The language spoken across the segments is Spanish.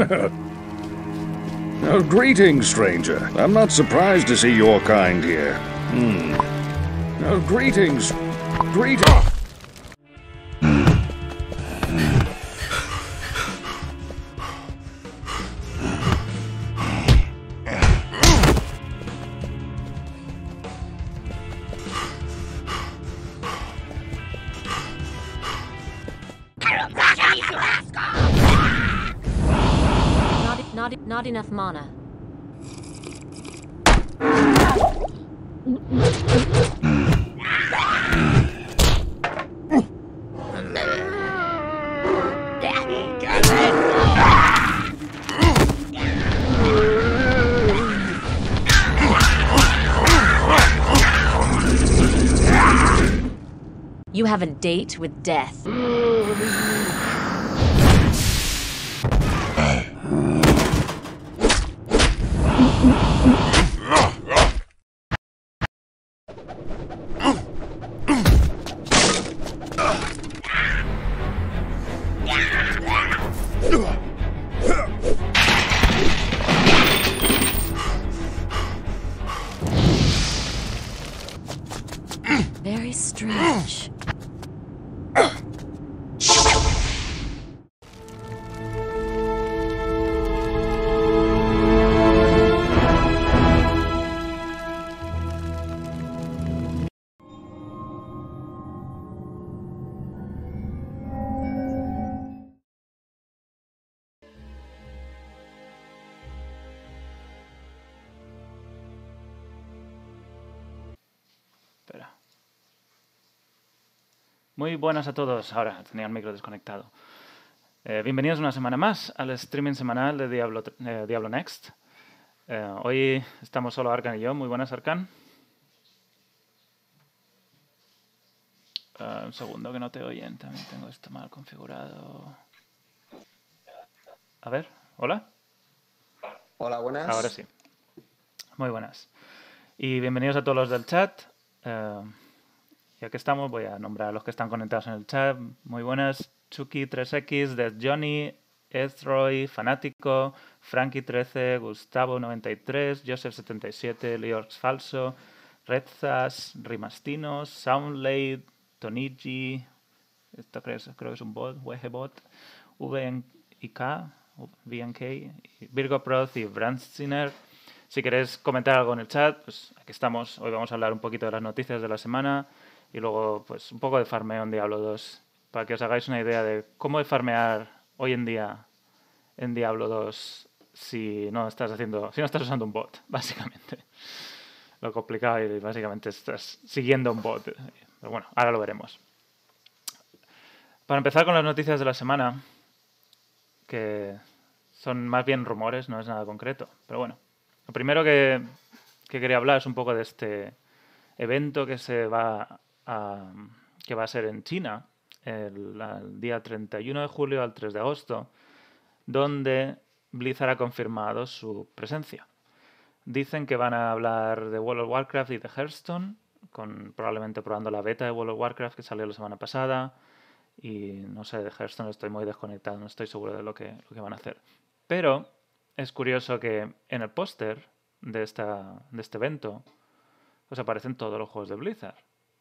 oh, greetings, stranger. I'm not surprised to see your kind here. Hmm. Oh, greetings. Greetings. Enough mana. You have a date with death. Muy buenas a todos. Ahora tenía el micro desconectado. Eh, bienvenidos una semana más al streaming semanal de Diablo, eh, Diablo Next. Eh, hoy estamos solo Arkan y yo. Muy buenas, Arkan. Eh, un segundo que no te oyen. También tengo esto mal configurado. A ver, hola. Hola, buenas. Ahora sí. Muy buenas. Y bienvenidos a todos los del chat. Ya que estamos, voy a nombrar a los que están conectados en el chat. Muy buenas. Chucky3X, Death Johnny, Ezroy, Fanático, Frankie13, Gustavo93, Joseph77, Liorx Falso, Redzas, Rimastinos, Soundlade, Tonigi, esto creo, creo que es un bot, Wegebot, VNK, VNK, Virgo y Brandstiner. Si queréis comentar algo en el chat, pues aquí estamos. Hoy vamos a hablar un poquito de las noticias de la semana y luego pues un poco de farmeo en Diablo 2 para que os hagáis una idea de cómo farmear hoy en día en Diablo 2 si no estás haciendo, si no estás usando un bot, básicamente. Lo complicado y básicamente estás siguiendo un bot. Pero bueno, ahora lo veremos. Para empezar con las noticias de la semana, que son más bien rumores, no es nada concreto. Pero bueno, lo primero que, que quería hablar es un poco de este evento que se va que va a ser en China el, día 31 de julio al 3 de agosto, donde Blizzard ha confirmado su presencia. Dicen que van a hablar de World of Warcraft y de Hearthstone, con, probablemente probando la beta de World of Warcraft que salió la semana pasada. Y no sé, de Hearthstone estoy muy desconectado, no estoy seguro de lo que, lo que van a hacer. Pero es curioso que en el póster de, de este evento pues aparecen todos los juegos de Blizzard,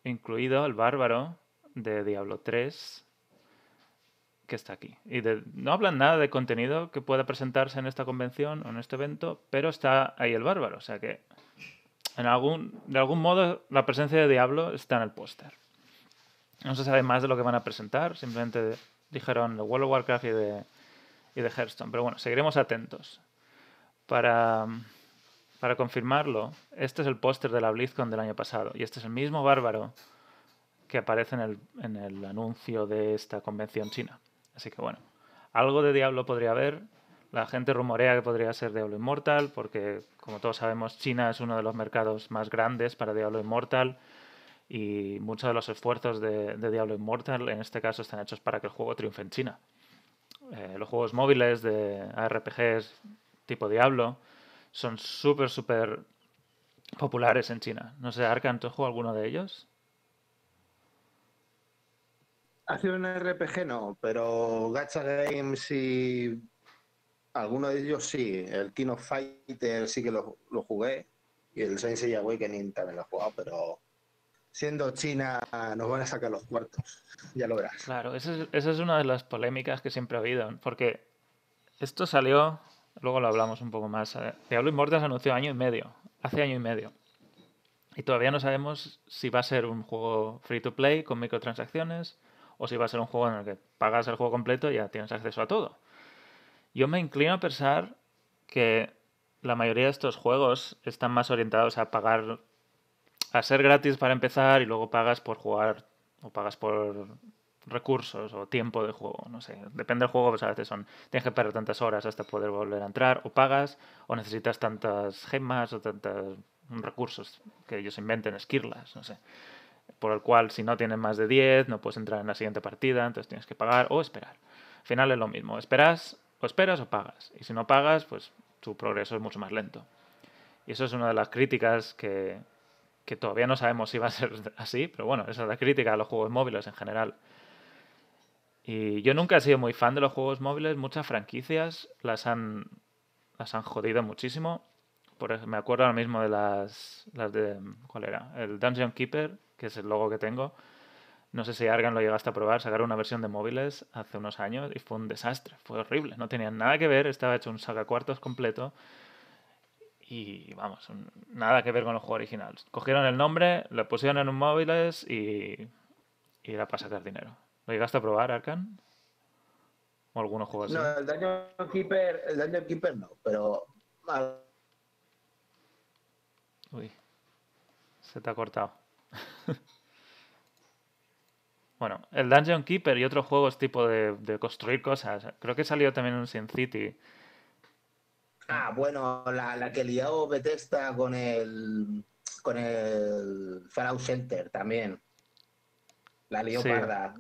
incluido el Bárbaro de Diablo 3 que está aquí. Y de- no hablan nada de contenido que pueda presentarse en esta convención o en este evento, pero está ahí el Bárbaro. O sea que en algún, de algún modo la presencia de Diablo está en el póster. No se sabe más de lo que van a presentar, simplemente dijeron de World of Warcraft y de, y de Hearthstone. Pero bueno, seguiremos atentos. Para, para confirmarlo, este es el póster de la BlizzCon del año pasado y este es el mismo bárbaro que aparece en el, en el anuncio de esta convención china. Así que bueno, algo de Diablo podría haber. La gente rumorea que podría ser Diablo Immortal, porque como todos sabemos, China es uno de los mercados más grandes para Diablo Immortal y muchos de los esfuerzos de, Diablo Immortal en este caso están hechos para que el juego triunfe en China. Eh, los juegos móviles de ARPGs tipo Diablo son súper, súper populares en China. No sé, Arkan, ¿tú alguno de ellos? Hace un RPG no, pero Gacha Games y alguno de ellos sí. El King of Fighter sí que lo, lo jugué y el Sensei Awakening también lo he jugado, pero siendo China nos van a sacar los cuartos, ya lo verás. Claro, esa es, esa es una de las polémicas que siempre ha habido, porque esto salió, luego lo hablamos un poco más. eh, Diablo Immortal se anunció año y medio, hace año y medio. Y todavía no sabemos si va a ser un juego free to play con microtransacciones o si va a ser un juego en el que pagas el juego completo y ya tienes acceso a todo. Yo me inclino a pensar que la mayoría de estos juegos están más orientados a pagar, a ser gratis para empezar y luego pagas por jugar o pagas por recursos o tiempo de juego, no sé, depende del juego, pues a veces son, tienes que perder tantas horas hasta poder volver a entrar, o pagas, o necesitas tantas gemas o tantos recursos que ellos inventen, esquirlas, no sé, por el cual si no tienes más de 10 no puedes entrar en la siguiente partida, entonces tienes que pagar o esperar. Al final es lo mismo, esperas o esperas o pagas, y si no pagas, pues tu progreso es mucho más lento. Y eso es una de las críticas que, que todavía no sabemos si va a ser así, pero bueno, esa es la crítica a los juegos móviles en general. Y yo nunca he sido muy fan de los juegos móviles, muchas franquicias las han, las han jodido muchísimo. Me acuerdo ahora mismo de las, las de, ¿cuál era? El Dungeon Keeper, que es el logo que tengo. No sé si Argan lo llegaste a probar, sacaron una versión de móviles hace unos años y fue un desastre, fue horrible, no tenían nada que ver, estaba hecho un sacacuartos completo y vamos, nada que ver con el juego original. Cogieron el nombre, lo pusieron en un móviles y, y era para sacar dinero. ¿Lo llegaste a probar, Arcan? ¿O algunos juegos así? No, el Dungeon Keeper, el Dungeon Keeper no, pero Uy, se te ha cortado. bueno, el Dungeon Keeper y otros juegos tipo de, de construir cosas. Creo que salió también un Sin City. Ah, bueno, la, la que lió Bethesda con el con el Fallout Center también. La lió Sí.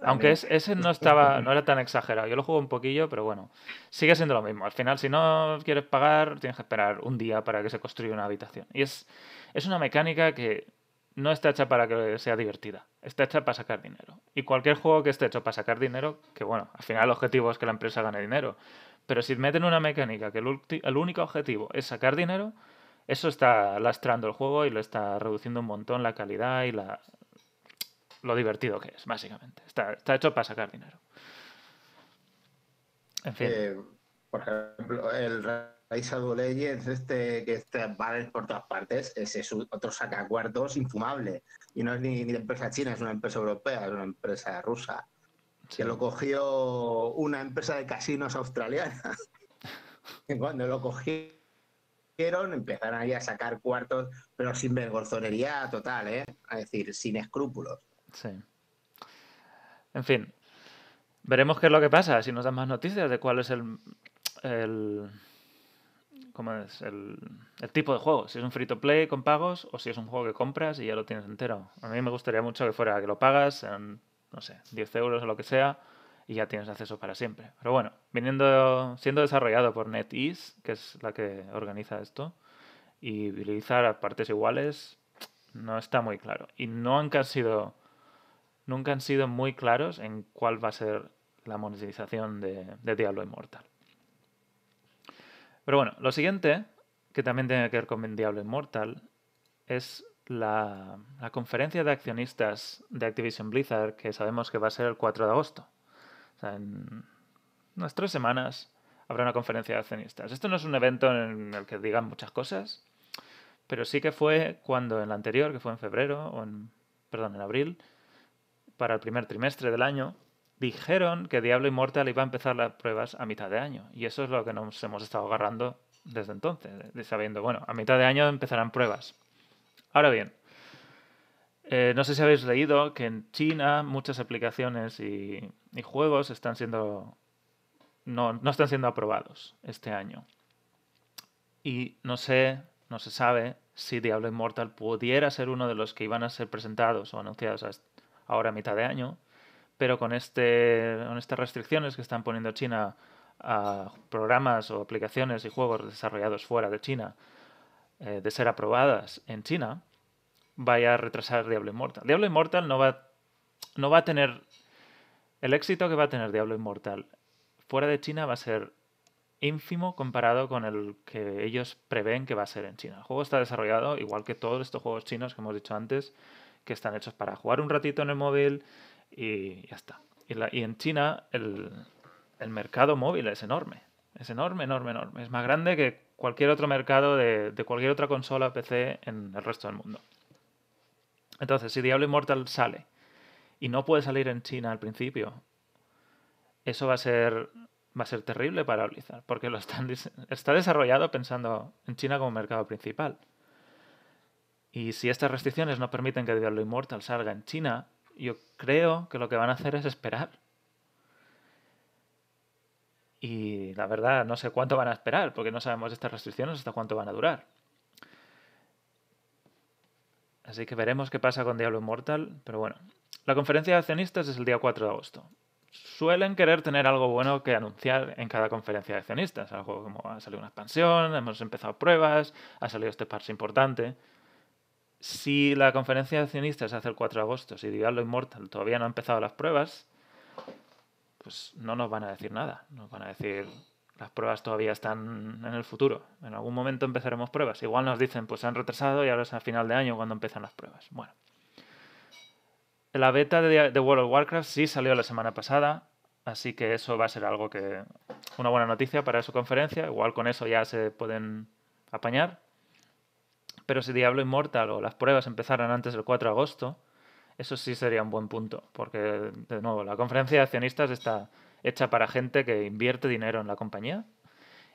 Aunque es- ese no estaba, no era tan exagerado. Yo lo juego un poquillo, pero bueno, sigue siendo lo mismo. Al final, si no quieres pagar, tienes que esperar un día para que se construya una habitación. Y es, es una mecánica que no está hecha para que sea divertida. Está hecha para sacar dinero. Y cualquier juego que esté hecho para sacar dinero, que bueno, al final el objetivo es que la empresa gane dinero. Pero si meten una mecánica que el, el único objetivo es sacar dinero, eso está lastrando el juego y lo está reduciendo un montón la calidad y la, lo divertido que es, básicamente. Está, está hecho para sacar dinero. En fin. Eh, por ejemplo, el of Legends, este que está vale por todas partes, ese es otro sacacuartos infumable. Y no es ni, ni de empresa china, es una empresa europea, es una empresa rusa. sí. Que lo cogió una empresa de casinos australiana. y cuando lo cogieron, empezaron ahí a sacar cuartos, pero sin vergonzonería total, ¿eh? Es decir, sin escrúpulos. Sí. En fin. Veremos qué es lo que pasa, si nos dan más noticias de cuál es el. el ¿Cómo es? El, el tipo de juego. Si es un free to play con pagos o si es un juego que compras y ya lo tienes entero. A mí me gustaría mucho que fuera que lo pagas en, no sé, 10 euros o lo que sea y ya tienes acceso para siempre. Pero bueno, viniendo, siendo desarrollado por NetEase, que es la que organiza esto, y utilizar a partes iguales, no está muy claro. Y no han sido nunca han sido muy claros en cuál va a ser la monetización de, Diablo Immortal. Pero bueno, lo siguiente, que también tiene que ver con Diablo Immortal, es la, la conferencia de accionistas de Activision Blizzard, que sabemos que va a ser el 4 de agosto. O sea, en unas tres semanas habrá una conferencia de accionistas. Esto no es un evento en el que digan muchas cosas, pero sí que fue cuando en la anterior, que fue en febrero, o en, perdón, en abril, para el primer trimestre del año, dijeron que Diablo Immortal iba a empezar las pruebas a mitad de año. Y eso es lo que nos hemos estado agarrando desde entonces, sabiendo, bueno, a mitad de año empezarán pruebas. Ahora bien, eh, no sé si habéis leído que en China muchas aplicaciones y, juegos están siendo no, no están siendo aprobados este año. Y no sé, no se sabe si Diablo Immortal pudiera ser uno de los que iban a ser presentados o anunciados ahora mitad de año, pero con, este, con estas restricciones que están poniendo China a programas o aplicaciones y juegos desarrollados fuera de China, eh, de ser aprobadas en China, vaya a retrasar Diablo Immortal. Diablo Immortal no va, no va a tener... El éxito que va a tener Diablo Immortal fuera de China va a ser ínfimo comparado con el que ellos prevén que va a ser en China. El juego está desarrollado igual que todos estos juegos chinos que hemos dicho antes, que están hechos para jugar un ratito en el móvil y ya está. Y, la- en China el, mercado móvil es enorme. Es enorme, enorme, enorme. Es más grande que cualquier otro mercado de, cualquier otra consola PC en el resto del mundo. Entonces, si Diablo Immortal sale y no puede salir en China al principio, eso va a ser va a ser terrible para Blizzard, porque lo están está desarrollado pensando en China como mercado principal. Y si estas restricciones no permiten que Diablo Immortal salga en China, yo creo que lo que van a hacer es esperar. Y la verdad, no sé cuánto van a esperar, porque no sabemos estas restricciones hasta cuánto van a durar. Así que veremos qué pasa con Diablo Immortal. Pero bueno, la conferencia de accionistas es el día 4 de agosto. Suelen querer tener algo bueno que anunciar en cada conferencia de accionistas. Algo como ha salido una expansión, hemos empezado pruebas, ha salido este parche importante. Si la conferencia de accionistas hace el 4 de agosto, si Diablo Immortal todavía no ha empezado las pruebas, pues no nos van a decir nada. Nos van a decir, las pruebas todavía están en el futuro. En algún momento empezaremos pruebas. Igual nos dicen, pues se han retrasado y ahora es a final de año cuando empiezan las pruebas. Bueno. La beta de, de World of Warcraft sí salió la semana pasada, así que eso va a ser algo que... Una buena noticia para su conferencia. Igual con eso ya se pueden apañar. Pero si Diablo Immortal o las pruebas empezaran antes del 4 de agosto, eso sí sería un buen punto, porque de nuevo, la conferencia de accionistas está hecha para gente que invierte dinero en la compañía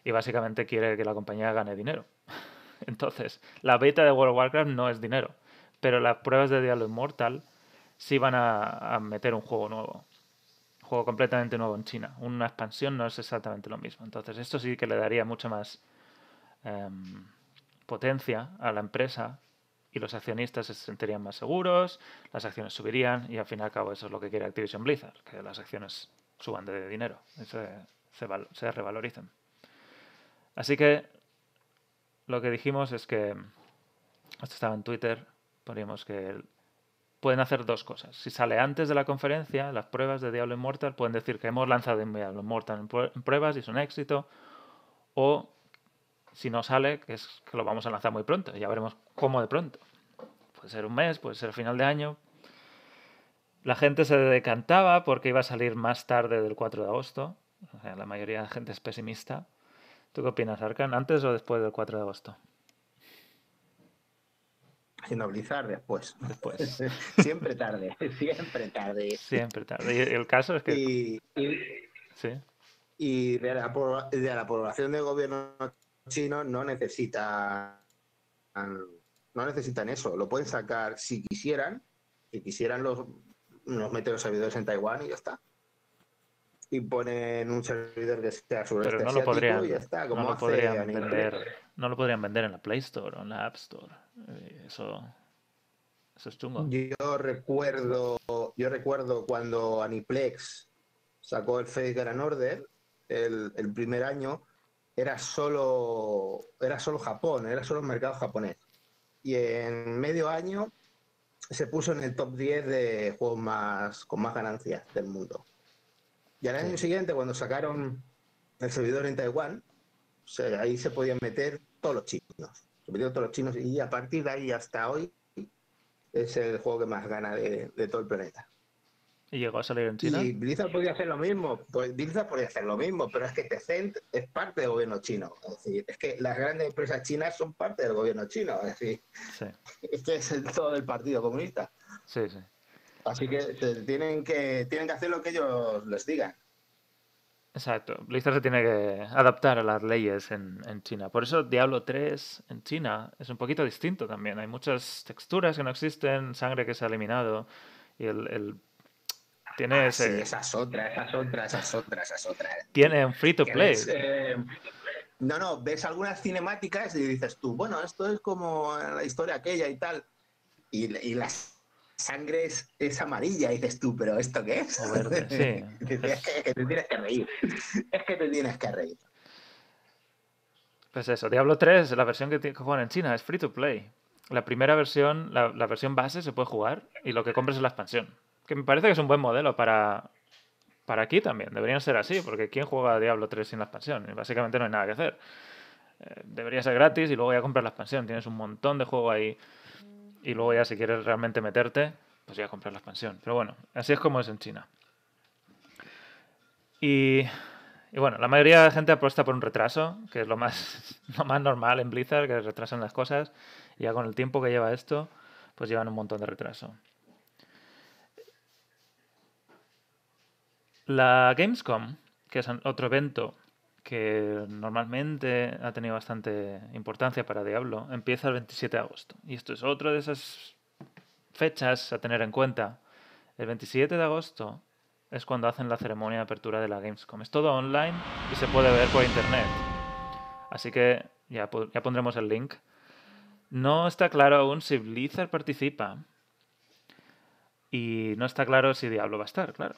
y básicamente quiere que la compañía gane dinero. Entonces, la beta de World of Warcraft no es dinero, pero las pruebas de Diablo Immortal sí van a, meter un juego nuevo, un juego completamente nuevo en China. Una expansión no es exactamente lo mismo. Entonces, esto sí que le daría mucha más em, potencia a la empresa y los accionistas se sentirían más seguros, las acciones subirían y al fin y al cabo eso es lo que quiere Activision Blizzard, que las acciones suban de dinero, se, se, val- se revaloricen. Así que lo que dijimos es que, esto estaba en Twitter, poníamos que pueden hacer dos cosas. Si sale antes de la conferencia, las pruebas de Diablo Immortal pueden decir que hemos lanzado Diablo Immortal en pruebas y es un éxito, o si no sale, que es que lo vamos a lanzar muy pronto, ya veremos cómo de pronto. Puede ser un mes, puede ser final de año. La gente se decantaba porque iba a salir más tarde del 4 de agosto. O sea, la mayoría de la gente es pesimista. ¿Tú qué opinas, Arkan? ¿Antes o después del 4 de agosto? Haciendo Blizzard después. Después. siempre tarde, siempre tarde. Siempre tarde. Y el caso es que... Y, y, Sí, y de, la, de la aprobación del gobierno chino no necesitan no necesitan eso, lo pueden sacar si quisieran, si quisieran los nos meten los servidores en Taiwán y ya está. Y ponen un servidor que sea sureste pero no lo asiático podrían, y ya está, como no lo podrían vender, no lo podrían vender en la Play Store o en la App Store. Eh, Eso, eso es chungo. Yo recuerdo, yo recuerdo cuando Aniplex sacó el Fake Grand Order, el, el primer año, era solo, era solo Japón, era solo el mercado japonés. Y en medio año se puso en el top 10 de juegos más, con más ganancias del mundo. Y al año siguiente, cuando sacaron el servidor en Taiwán, o sea, ahí se podían meter todos los chinos. Se metieron todos los chinos y a partir de ahí hasta hoy es el juego que más gana de, de todo el planeta. ¿Y llegó a salir en China? Y Blizzard podría hacer lo mismo, pues Blizzard podría hacer lo mismo, pero es que Tencent es parte del gobierno chino. Es decir, es que las grandes empresas chinas son parte del gobierno chino. Es decir, Sí, es que es el todo del Partido Comunista. sí, sí. Así que tienen que tienen que hacer lo que ellos les digan. Exacto. Blizzard se tiene que adaptar a las leyes en, en China. Por eso Diablo 3 en China es un poquito distinto también. Hay muchas texturas que no existen, sangre que se ha eliminado. Y el, el- tiene Ah, ese- sí, esa es otra, esa es otra, esa es otra, esa es otra. tiene un free to play. eh, no, no, ves algunas cinemáticas y dices tú, bueno, esto es como la historia aquella y tal. Y, y la sangre es, es amarilla y dices tú, pero ¿esto qué es? Verde, sí. es que, que te tienes que reír. Es que te tienes que reír. Pues eso, Diablo 3, la versión que, que juegan en China, es free to play. La primera versión, la, la versión base se puede jugar y lo que compres es la expansión. Que me parece que es un buen modelo para, para aquí también. Deberían ser así, porque ¿quién juega a Diablo 3 sin la expansión? Básicamente no hay nada que hacer. Eh, debería ser gratis y luego ya compras la expansión. Tienes un montón de juego ahí. Y luego ya si quieres realmente meterte, pues ya compras la expansión. Pero bueno, así es como es en China. Y, y bueno, la mayoría de la gente apuesta por un retraso, que es lo más, lo más normal en Blizzard, que retrasan las cosas. Y ya con el tiempo que lleva esto, pues llevan un montón de retraso. La Gamescom, que es otro evento que normalmente ha tenido bastante importancia para Diablo, empieza el 27 de agosto. Y esto es otra de esas fechas a tener en cuenta. El 27 de agosto es cuando hacen la ceremonia de apertura de la Gamescom. Es todo online y se puede ver por internet. Así que ya, ya pondremos el link. No está claro aún si Blizzard participa. Y no está claro si Diablo va a estar, claro.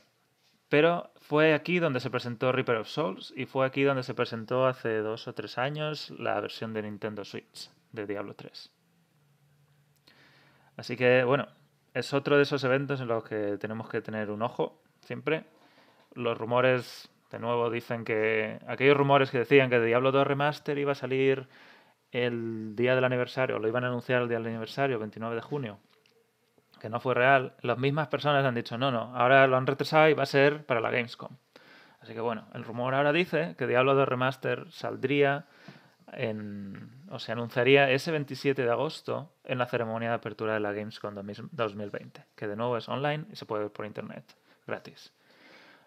Pero fue aquí donde se presentó Reaper of Souls y fue aquí donde se presentó hace dos o tres años la versión de Nintendo Switch de Diablo 3. Así que, bueno, es otro de esos eventos en los que tenemos que tener un ojo siempre. Los rumores, de nuevo, dicen que aquellos rumores que decían que Diablo 2 Remaster iba a salir el día del aniversario, lo iban a anunciar el día del aniversario, 29 de junio, que no fue real, las mismas personas han dicho, no, no, ahora lo han retrasado y va a ser para la Gamescom. Así que bueno, el rumor ahora dice que Diablo 2 Remaster saldría en, o se anunciaría ese 27 de agosto en la ceremonia de apertura de la Gamescom 2020, que de nuevo es online y se puede ver por internet, gratis.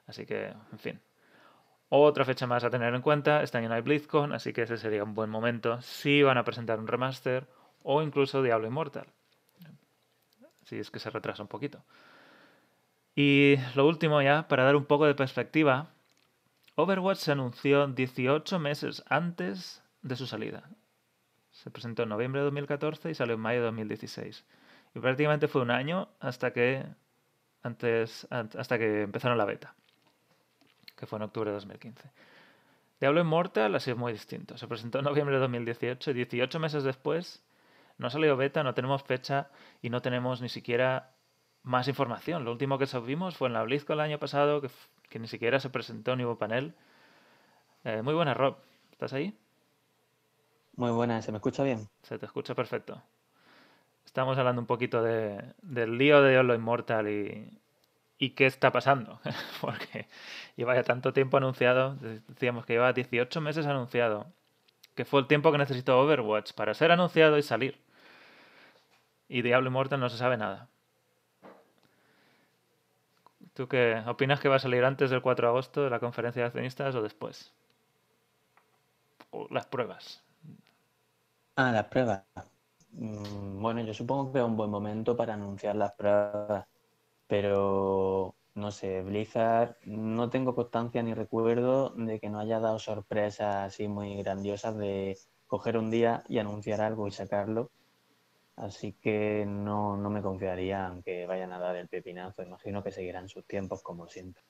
Así que, en fin. Otra fecha más a tener en cuenta, este año no hay BlizzCon, así que ese sería un buen momento si van a presentar un remaster o incluso Diablo Immortal si es que se retrasa un poquito. Y lo último ya, para dar un poco de perspectiva, Overwatch se anunció 18 meses antes de su salida. Se presentó en noviembre de 2014 y salió en mayo de 2016. Y prácticamente fue un año hasta que, antes, hasta que empezaron la beta, que fue en octubre de 2015. Diablo Immortal ha sido muy distinto. Se presentó en noviembre de 2018 y 18 meses después no ha salido beta, no tenemos fecha y no tenemos ni siquiera más información. Lo último que sabimos fue en la BlizzCon el año pasado, que, ni siquiera se presentó ni hubo panel. Eh, muy buena, Rob. ¿Estás ahí? Muy buena, ¿se me escucha bien? Se te escucha perfecto. Estamos hablando un poquito de, del lío de Diablo Immortal y, y qué está pasando. Porque lleva ya tanto tiempo anunciado, decíamos que lleva 18 meses anunciado, que fue el tiempo que necesitó Overwatch para ser anunciado y salir y Diablo Immortal no se sabe nada. ¿Tú qué opinas que va a salir antes del 4 de agosto de la conferencia de accionistas o después? Las pruebas. Ah, las pruebas. Mm, bueno, yo supongo que es un buen momento para anunciar las pruebas, pero no sé, Blizzard no tengo constancia ni recuerdo de que no haya dado sorpresas así muy grandiosas de coger un día y anunciar algo y sacarlo Así que no, no me confiaría aunque vayan a dar el pepinazo. Imagino que seguirán sus tiempos como siempre.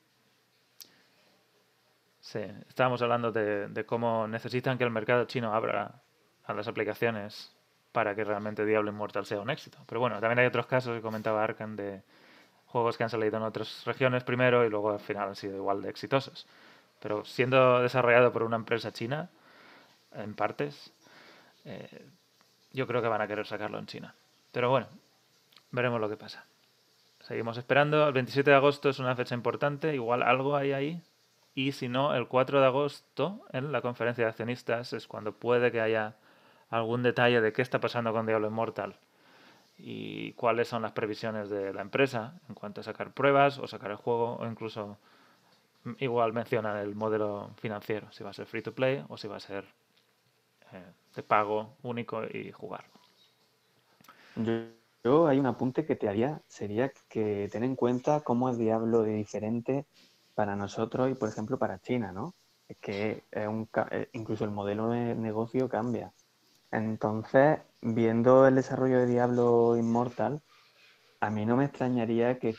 Sí, estábamos hablando de, cómo necesitan que el mercado chino abra a las aplicaciones para que realmente Diablo Immortal sea un éxito. Pero bueno, también hay otros casos que comentaba Arkan de juegos que han salido en otras regiones primero y luego al final han sido igual de exitosos. Pero siendo desarrollado por una empresa china, en partes, eh, yo creo que van a querer sacarlo en China. Pero bueno, veremos lo que pasa. Seguimos esperando. El 27 de agosto es una fecha importante. Igual algo hay ahí. Y si no, el 4 de agosto, en la conferencia de accionistas, es cuando puede que haya algún detalle de qué está pasando con Diablo Immortal y cuáles son las previsiones de la empresa en cuanto a sacar pruebas o sacar el juego o incluso igual mencionan el modelo financiero, si va a ser free to play o si va a ser de pago único y jugar. Yo, hay un apunte que te haría, sería que ten en cuenta cómo es Diablo diferente para nosotros y, por ejemplo, para China, ¿no? Que es un, eh, incluso el modelo de negocio cambia. Entonces, viendo el desarrollo de Diablo Immortal, a mí no me extrañaría que,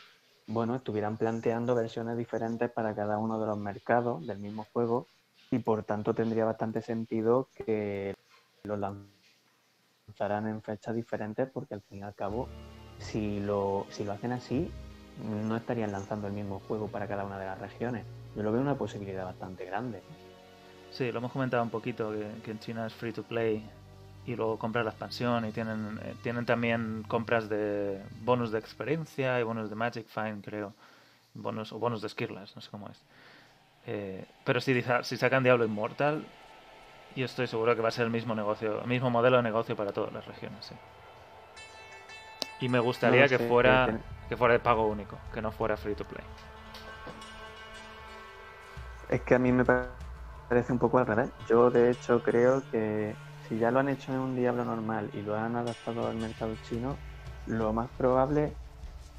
bueno, estuvieran planteando versiones diferentes para cada uno de los mercados del mismo juego y por tanto tendría bastante sentido que los lanzarán en fechas diferentes porque al fin y al cabo, si lo, si lo hacen así, no estarían lanzando el mismo juego para cada una de las regiones. Yo lo veo una posibilidad bastante grande. Sí, lo hemos comentado un poquito, que, que en China es free to play y luego compras la expansión y tienen, eh, tienen también compras de bonus de experiencia y bonus de Magic Find, creo. Bonus, o bonus de Skirlas, no sé cómo es. Eh, pero si, si sacan Diablo Immortal, yo estoy seguro que va a ser el mismo negocio, el mismo modelo de negocio para todas las regiones. sí. Y me gustaría No que fuera que fuera de pago único, que no fuera free to play. Es que a mí me pa- parece un poco al revés. Yo, de hecho, creo que si ya lo han hecho en un Diablo normal y lo han adaptado al mercado chino, lo más probable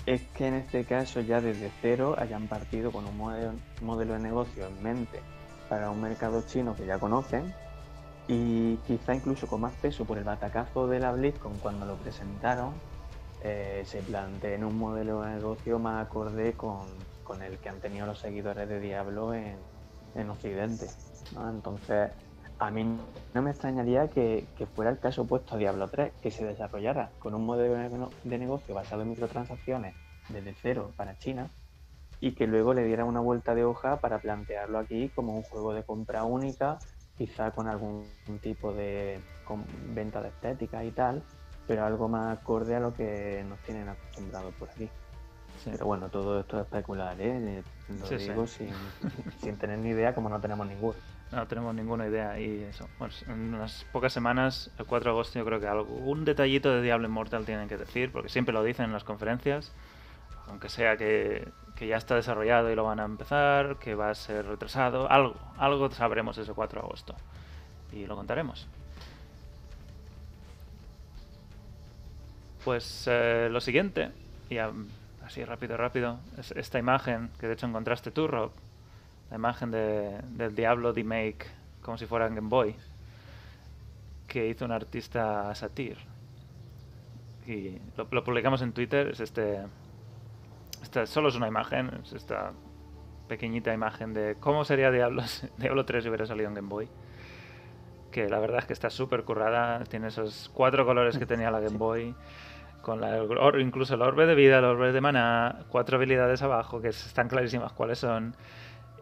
es que en este caso ya desde cero hayan partido con un modelo, de negocio en mente para un mercado chino que ya conocen y quizá incluso con más peso por el batacazo de la BlizzCon cuando lo presentaron, eh, se planteen un modelo de negocio más acorde con, con el que han tenido los seguidores de Diablo en, en Occidente. Entonces, a mí no me extrañaría que, que fuera el caso opuesto a Diablo 3, que se desarrollara con un modelo de nego- de negocio basado en microtransacciones desde cero para China y que luego le diera una vuelta de hoja para plantearlo aquí como un juego de compra única, quizá con algún tipo de con venta de estética y tal, pero algo más acorde a lo que nos tienen acostumbrados por aquí. Sí. Pero bueno, todo esto es especular, ¿eh? Lo Sí, sí. digo Sin, sin tener ni idea, como no tenemos ninguna. No tenemos ninguna idea y eso. En unas pocas semanas, el 4 de agosto, yo creo que algún detallito de Diablo Immortal tienen que decir, porque siempre lo dicen en las conferencias, aunque sea que, que ya está desarrollado y lo van a empezar, que va a ser retrasado, algo, algo sabremos ese 4 de agosto y lo contaremos. Pues eh, lo siguiente, y así rápido, rápido, es esta imagen que de hecho encontraste tú, Rob, la imagen de, del Diablo D-Make como si fuera Game Boy que hizo un artista Satir. Y lo, lo publicamos en Twitter es este esta solo es una imagen es esta pequeñita imagen de cómo sería Diablo Diablo 3 si hubiera salido en Game Boy que la verdad es que está súper currada tiene esos cuatro colores que tenía la Game Boy con la, incluso el orbe de vida, el orbe de maná, cuatro habilidades abajo que están clarísimas cuáles son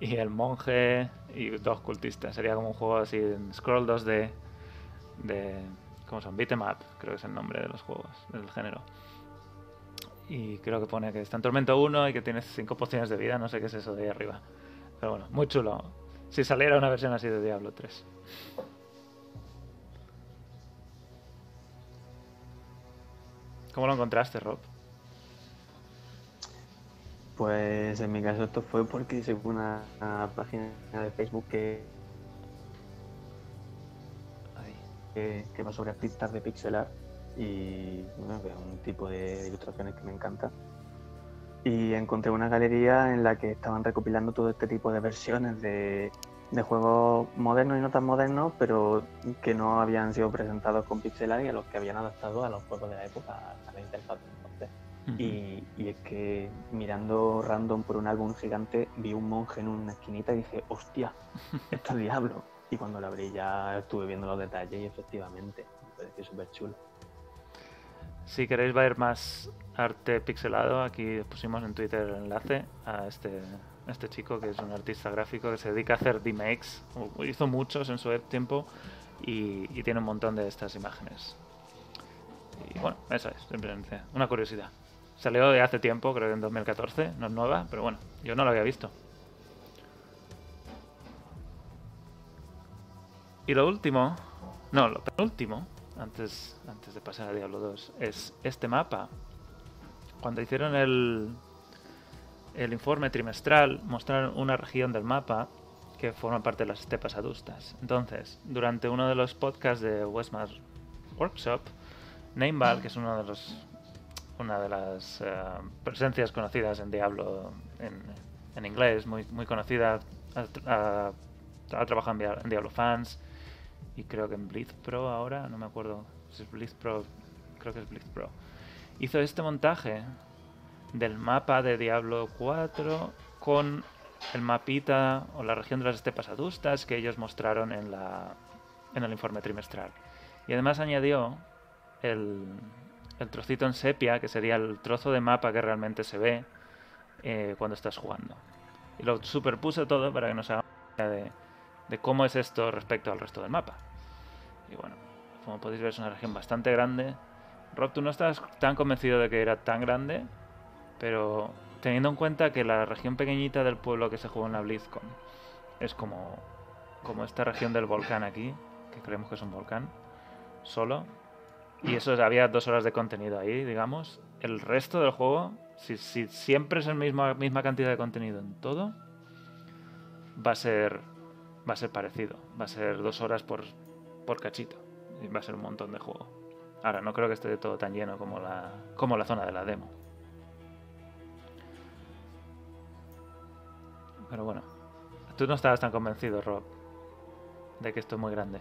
y el monje y dos cultistas. Sería como un juego así en scroll 2D de... ¿Cómo son? Beat'em up, creo que es el nombre de los juegos, del género. Y creo que pone que está en Tormento 1 y que tienes 5 pociones de vida, no sé qué es eso de ahí arriba. Pero bueno, muy chulo. Si saliera una versión así de Diablo 3. ¿Cómo lo encontraste, Rob? Pues en mi caso esto fue porque se fue una, una página de Facebook que, que, que va sobre pistas de pixel art y bueno, que es un tipo de ilustraciones que me encanta. Y encontré una galería en la que estaban recopilando todo este tipo de versiones de, de juegos modernos y no tan modernos, pero que no habían sido presentados con pixel art y a los que habían adaptado a los juegos de la época, a la interfaz Y, y es que mirando random por un álbum gigante vi un monje en una esquinita y dije, hostia, esto es Diablo. Y cuando lo abrí ya estuve viendo los detalles y efectivamente me pareció súper chulo. Si queréis ver más arte pixelado, aquí pusimos en Twitter el enlace a este, a este chico que es un artista gráfico que se dedica a hacer D-Makes. U- Hizo muchos en su tiempo y, y tiene un montón de estas imágenes. Y bueno, eso es, simplemente una curiosidad. Salió de hace tiempo, creo que en 2014, no es nueva, pero bueno, yo no lo había visto. Y lo último, no, lo penúltimo, antes, antes de pasar a Diablo 2, es este mapa. Cuando hicieron el, el informe trimestral, mostraron una región del mapa que forma parte de las estepas adustas. Entonces, durante uno de los podcasts de Westmar Workshop, Namebal, que es uno de los, una de las eh, presencias conocidas en Diablo en, en inglés, muy, muy conocida, ha, ha- trabajado en Dia- en Diablo Fans y creo que en Blitz Pro ahora, no me acuerdo si es Blitz Pro, creo que es Blitz Pro. Hizo este montaje del mapa de Diablo 4 con el mapita o la región de las estepas adustas que ellos mostraron en, la, en el informe trimestral. Y además añadió el, el trocito en sepia, que sería el trozo de mapa que realmente se ve eh, cuando estás jugando. Y lo superpuse todo para que nos hagamos idea de, de cómo es esto respecto al resto del mapa. Y bueno, como podéis ver es una región bastante grande. Rob, tú no estás tan convencido de que era tan grande, pero teniendo en cuenta que la región pequeñita del pueblo que se jugó en la BlizzCon es como, como esta región del volcán aquí, que creemos que es un volcán, solo. Y eso es- había dos horas de contenido ahí, digamos. El resto del juego, si, si siempre es la misma, misma cantidad de contenido en todo, va a ser va a ser parecido. Va a ser dos horas por, por cachito. Y va a ser un montón de juego. Ahora, no creo que esté todo tan lleno como la, como la zona de la demo. Pero bueno, tú no estabas tan convencido, Rob, de que esto es muy grande.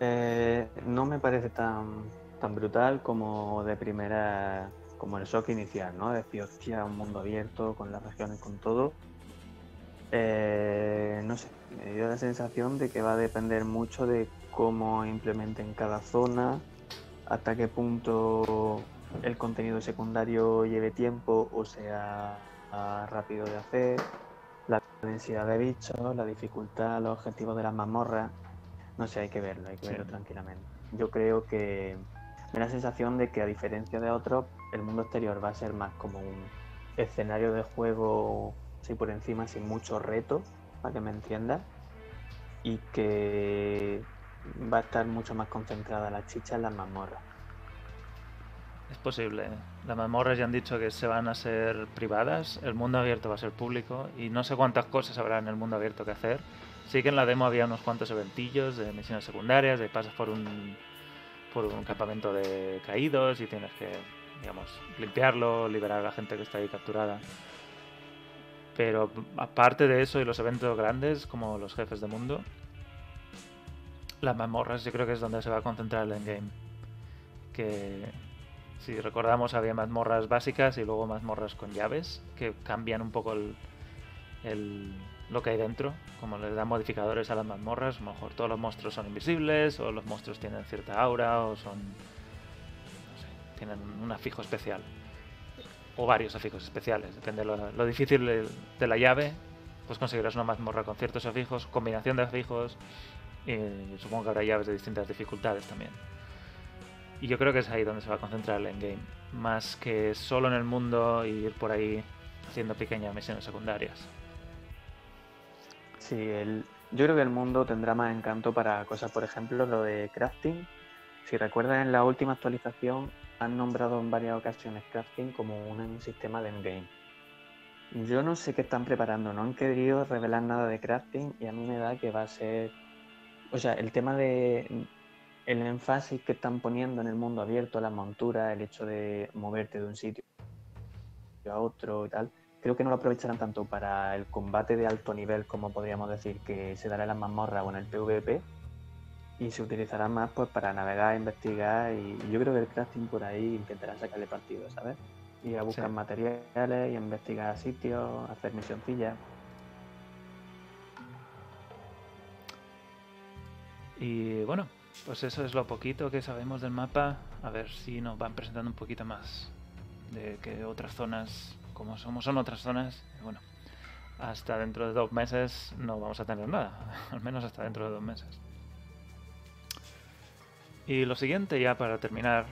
Eh, no me parece tan, tan brutal como de primera, como el shock inicial, ¿no? Decir, hostia, un mundo abierto, con las regiones, con todo. Eh, no sé, me dio la sensación de que va a depender mucho de cómo implementen cada zona, hasta qué punto el contenido secundario lleve tiempo o sea rápido de hacer, la densidad de bichos, la dificultad, los objetivos de las mazmorras. No sé, hay que verlo, hay que Sí. verlo tranquilamente. Yo creo que me da la sensación de que a diferencia de otros, el mundo exterior va a ser más como un escenario de juego así por encima, sin mucho reto, para que me entiendas, y que va a estar mucho más concentrada la chicha en las mazmorras. Es posible. Las mazmorras ya han dicho que se van a ser privadas, el mundo abierto va a ser público y no sé cuántas cosas habrá en el mundo abierto que hacer. Sí que en la demo había unos cuantos eventillos de misiones secundarias, de pasas por un por un campamento de caídos y tienes que, digamos, limpiarlo, liberar a la gente que está ahí capturada. Pero aparte de eso y los eventos grandes, como los jefes de mundo, las mazmorras yo creo que es donde se va a concentrar el endgame. Que si recordamos había mazmorras básicas y luego mazmorras con llaves que cambian un poco el, el- lo que hay dentro, como les dan modificadores a las mazmorras, a lo mejor todos los monstruos son invisibles o los monstruos tienen cierta aura o son no sé, tienen un afijo especial o varios afijos especiales, depende de lo, difícil de, de la llave, pues conseguirás una mazmorra con ciertos afijos, combinación de afijos y supongo que habrá llaves de distintas dificultades también. Y yo creo que es ahí donde se va a concentrar el endgame. Más que solo en el mundo y ir por ahí haciendo pequeñas misiones secundarias. Sí, el, yo creo que el mundo tendrá más encanto para cosas, por ejemplo, lo de crafting. Si recuerdas, en la última actualización han nombrado en varias ocasiones crafting como un sistema de endgame. Yo no sé qué están preparando, no han querido revelar nada de crafting y a mí me da que va a ser... O sea, el tema de... El énfasis que están poniendo en el mundo abierto, las monturas, el hecho de moverte de un sitio a otro y tal, creo que no lo aprovecharán tanto para el combate de alto nivel, como podríamos decir, que se dará en las mazmorras o en el PvP, y se utilizará más pues para navegar, investigar, y yo creo que el crafting por ahí intentará sacarle partido, ¿sabes? Y a buscar Sí. materiales, y a investigar sitios, hacer misioncillas. Y bueno, pues eso es lo poquito que sabemos del mapa. A ver si nos van presentando un poquito más de que otras zonas, como somos son otras zonas, bueno, hasta dentro de dos meses no vamos a tener nada, al menos hasta dentro de dos meses. Y lo siguiente ya para terminar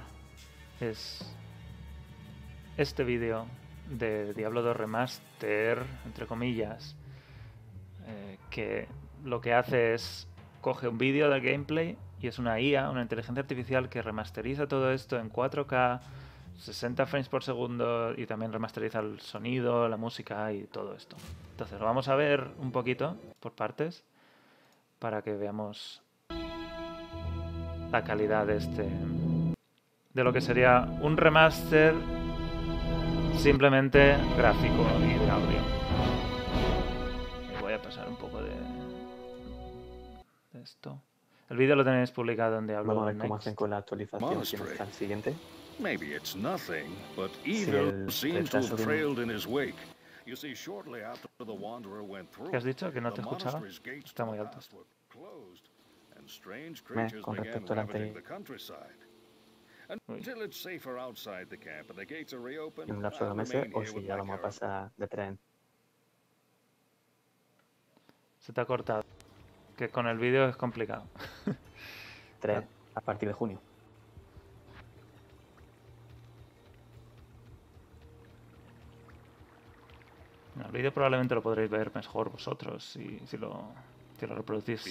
es este vídeo de Diablo 2 Remaster, entre comillas, eh, que lo que hace es coge un vídeo del gameplay y es una IA, una inteligencia artificial que remasteriza todo esto en 4K, 60 frames por segundo y también remasteriza el sonido, la música y todo esto. Entonces lo vamos a ver un poquito por partes para que veamos la calidad de este de lo que sería un remaster simplemente gráfico y de audio. Y voy a pasar un poco de, de esto. El vídeo lo tenéis publicado en Diablo Vamos a ver cómo Next. hacen con la actualización. ¿Quién Monastery. está el siguiente? Maybe it's nothing, but evil seems to have trailed in his wake. You see, shortly after the wanderer went through, ¿Qué has dicho? ¿Que no the te escuchaba? monastery's gates Está muy the alto. past were closed, and and strange Meh, creatures con began respecto al ravaging anterior. the countryside. Until it's safer outside the camp and the gates are reopened, En un lapso de I'll meses o si ya vamos a pasar de tren. Se te ha cortado. Que con el vídeo es complicado. Tren a partir de junio. Vídeo probablemente lo podréis ver mejor vosotros si, si lo, si lo reproducís.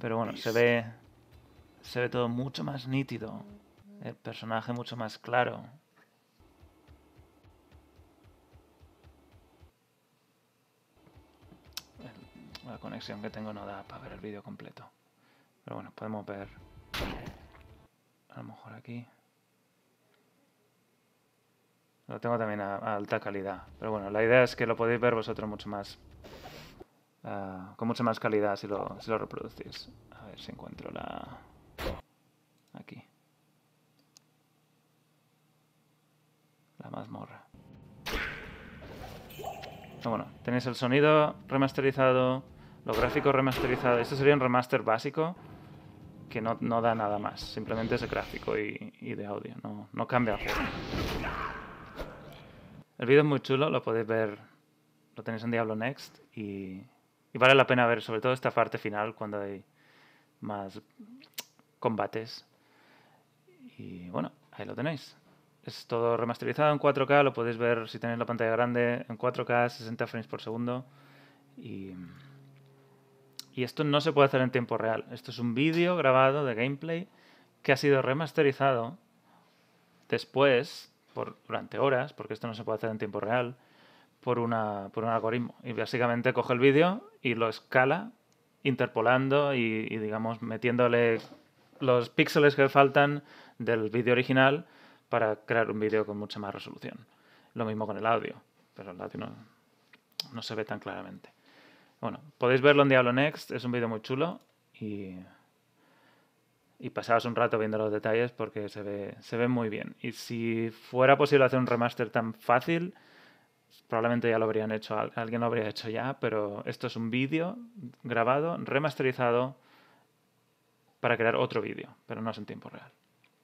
Pero bueno, se ve, se ve todo mucho más nítido. El personaje mucho más claro. El- La conexión que tengo no da para ver el vídeo completo. Pero bueno, podemos ver. A lo mejor aquí. Lo tengo también a, alta calidad. Pero bueno, la idea es que lo podéis ver vosotros mucho más. ah, con mucha más calidad si lo, si lo reproducís. A ver si encuentro la. Aquí. La mazmorra. Ah, bueno, tenéis el sonido remasterizado, los gráficos remasterizados. Esto sería un remaster básico que no, no da nada más. Simplemente es de gráfico y, y de audio. No, no cambia el juego. El vídeo es muy chulo, lo podéis ver, lo tenéis en Diablo Next y, y vale la pena ver sobre todo esta parte final cuando hay más combates. Y bueno, ahí lo tenéis. Es todo remasterizado en 4K, lo podéis ver si tenéis la pantalla grande en 4K, 60 frames por segundo. Y, y esto no se puede hacer en tiempo real. Esto es un vídeo grabado de gameplay que ha sido remasterizado después, durante horas, porque esto no se puede hacer en tiempo real, por, una, por un algoritmo. Y básicamente coge el vídeo y lo escala, interpolando y, y, digamos, metiéndole los píxeles que faltan del vídeo original para crear un vídeo con mucha más resolución. Lo mismo con el audio, pero el audio no, no se ve tan claramente. Bueno, podéis verlo en Diablo Next, es un vídeo muy chulo y, y pasaos un rato viendo los detalles porque se ve, se ve muy bien. Y si fuera posible hacer un remaster tan fácil, probablemente ya lo habrían hecho, al- alguien lo habría hecho ya, pero esto es un vídeo grabado, remasterizado para crear otro vídeo, pero no es en tiempo real.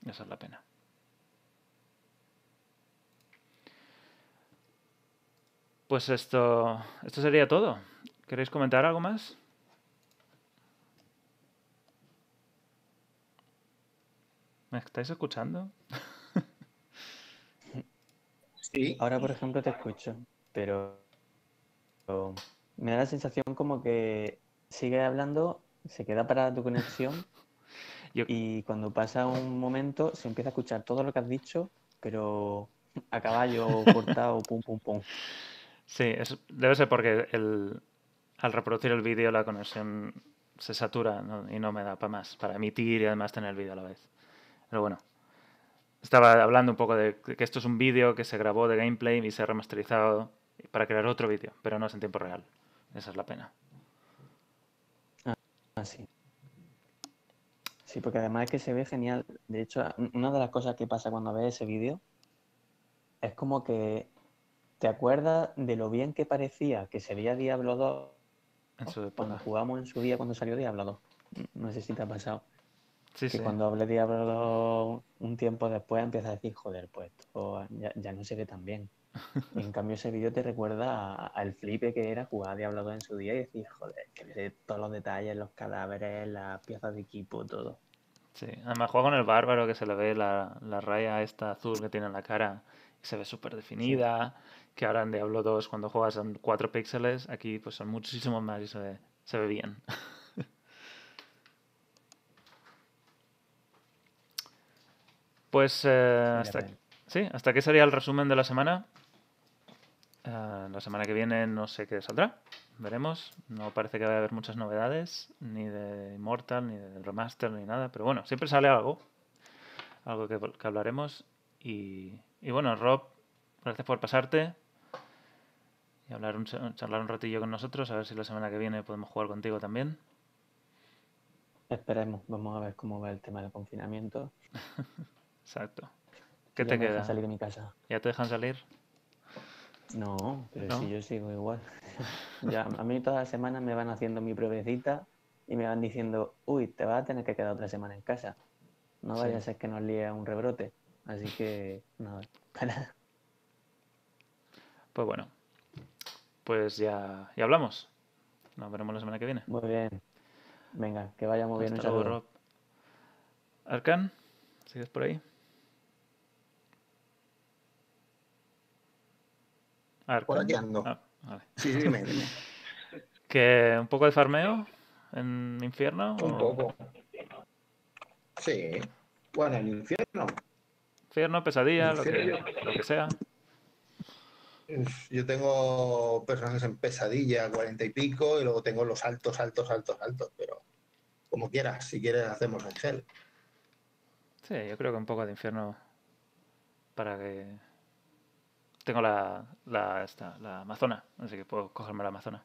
Esa es la pena. Pues esto, esto sería todo. ¿Queréis comentar algo más? ¿Me estáis escuchando? Sí. Ahora, por ejemplo, te escucho, pero pero me da la sensación como que sigue hablando, se queda parada tu conexión Yo- y cuando pasa un momento se empieza a escuchar todo lo que has dicho, pero a caballo, cortado, pum, pum, pum. Sí, es- debe ser porque el, al reproducir el vídeo la conexión se satura ¿no? y no me da para más, para emitir y además tener el vídeo a la vez. Pero bueno, estaba hablando un poco de que esto es un vídeo que se grabó de gameplay y se ha remasterizado para crear otro vídeo, pero no es en tiempo real. Esa es la pena. Ah, sí. Sí, porque además es que se ve genial. De hecho, un- una de las cosas que pasa cuando ves ese vídeo es como que te acuerdas de lo bien que parecía que se veía Diablo 2 En su cuando jugamos en su día cuando salió Diablo 2. No sé si te ha pasado. Sí, que sí. cuando hablé de Diablo 2 un tiempo después empiezas a decir, joder, pues esto ya, ya no se ve tan bien. Y en cambio ese vídeo te recuerda al flipe que era jugar a Diablo 2 en su día y decir, joder, que ve todos los detalles, los cadáveres, las piezas de equipo, todo. Sí, además juego con el bárbaro que se le ve la, la raya esta azul que tiene en la cara y se ve súper definida. Que ahora en Diablo 2 cuando juegas en 4 píxeles, aquí pues son muchísimos más y se ve, se ve bien. pues eh, hasta, sí, hasta aquí sería el resumen de la semana. Eh, la semana que viene no sé qué saldrá. Veremos. No parece que vaya a haber muchas novedades, ni de Immortal, ni del remaster, ni nada. Pero bueno, siempre sale algo. Algo que, que hablaremos. Y, y bueno, Rob, gracias por pasarte. Y hablar un, charlar un ratillo con nosotros. A ver si la semana que viene podemos jugar contigo también. Esperemos, vamos a ver cómo va el tema del confinamiento. Exacto. ¿Qué Ya te me dejan queda? salir de mi casa. ¿Ya te dejan salir? No, pero ¿No? si yo sigo igual. ya, a mí todas las semanas me van haciendo mi pruebecita y me van diciendo, uy, te vas a tener que quedar otra semana en casa. No vaya a ser que nos líe un rebrote. Así que, nada, para. Pues bueno, pues ya, ya hablamos. Nos veremos la semana que viene. Muy bien. Venga, que vaya muy bien. Un Hasta luego, saludo. Rob. Arcan, ¿sigues por ahí? Por aquí ando. Ah, vale. Sí, dime, dime. ¿Que un poco de farmeo en infierno? Un o- poco. Sí. Bueno, el infierno. Infierno, pesadilla, lo que, lo que sea. Yo tengo personajes en pesadilla, cuarenta y pico, y luego tengo los altos, altos, altos, altos, pero como quieras, si quieres hacemos en gel. Sí, yo creo que un poco de infierno para que... Tengo la, la, esta, la Amazona, así que puedo cogerme la Amazona.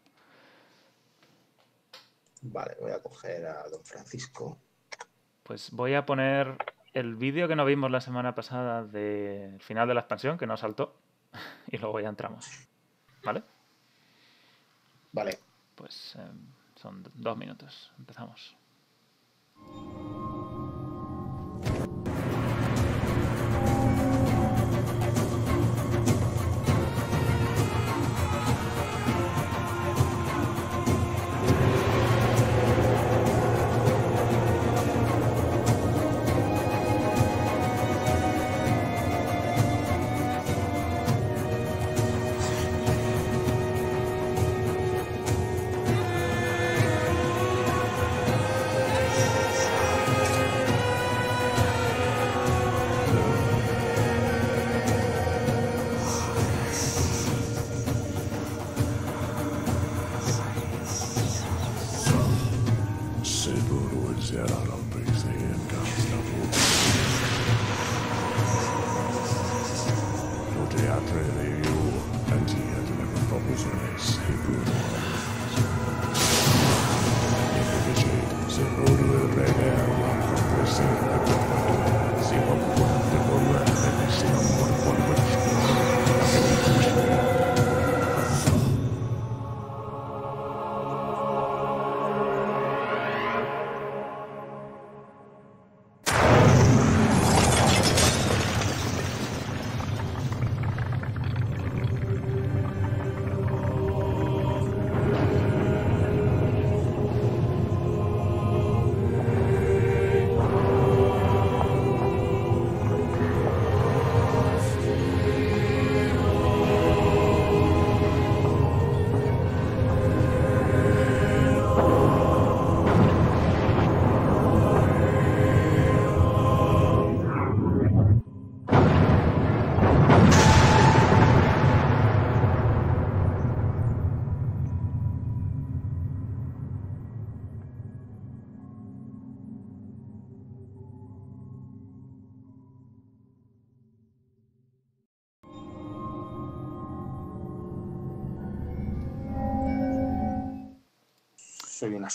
Vale, voy a coger a don Francisco. Pues voy a poner el vídeo que no vimos la semana pasada del final de la expansión, que no saltó, y luego ya entramos. ¿Vale? Vale. Pues em, son dos minutos. Empezamos.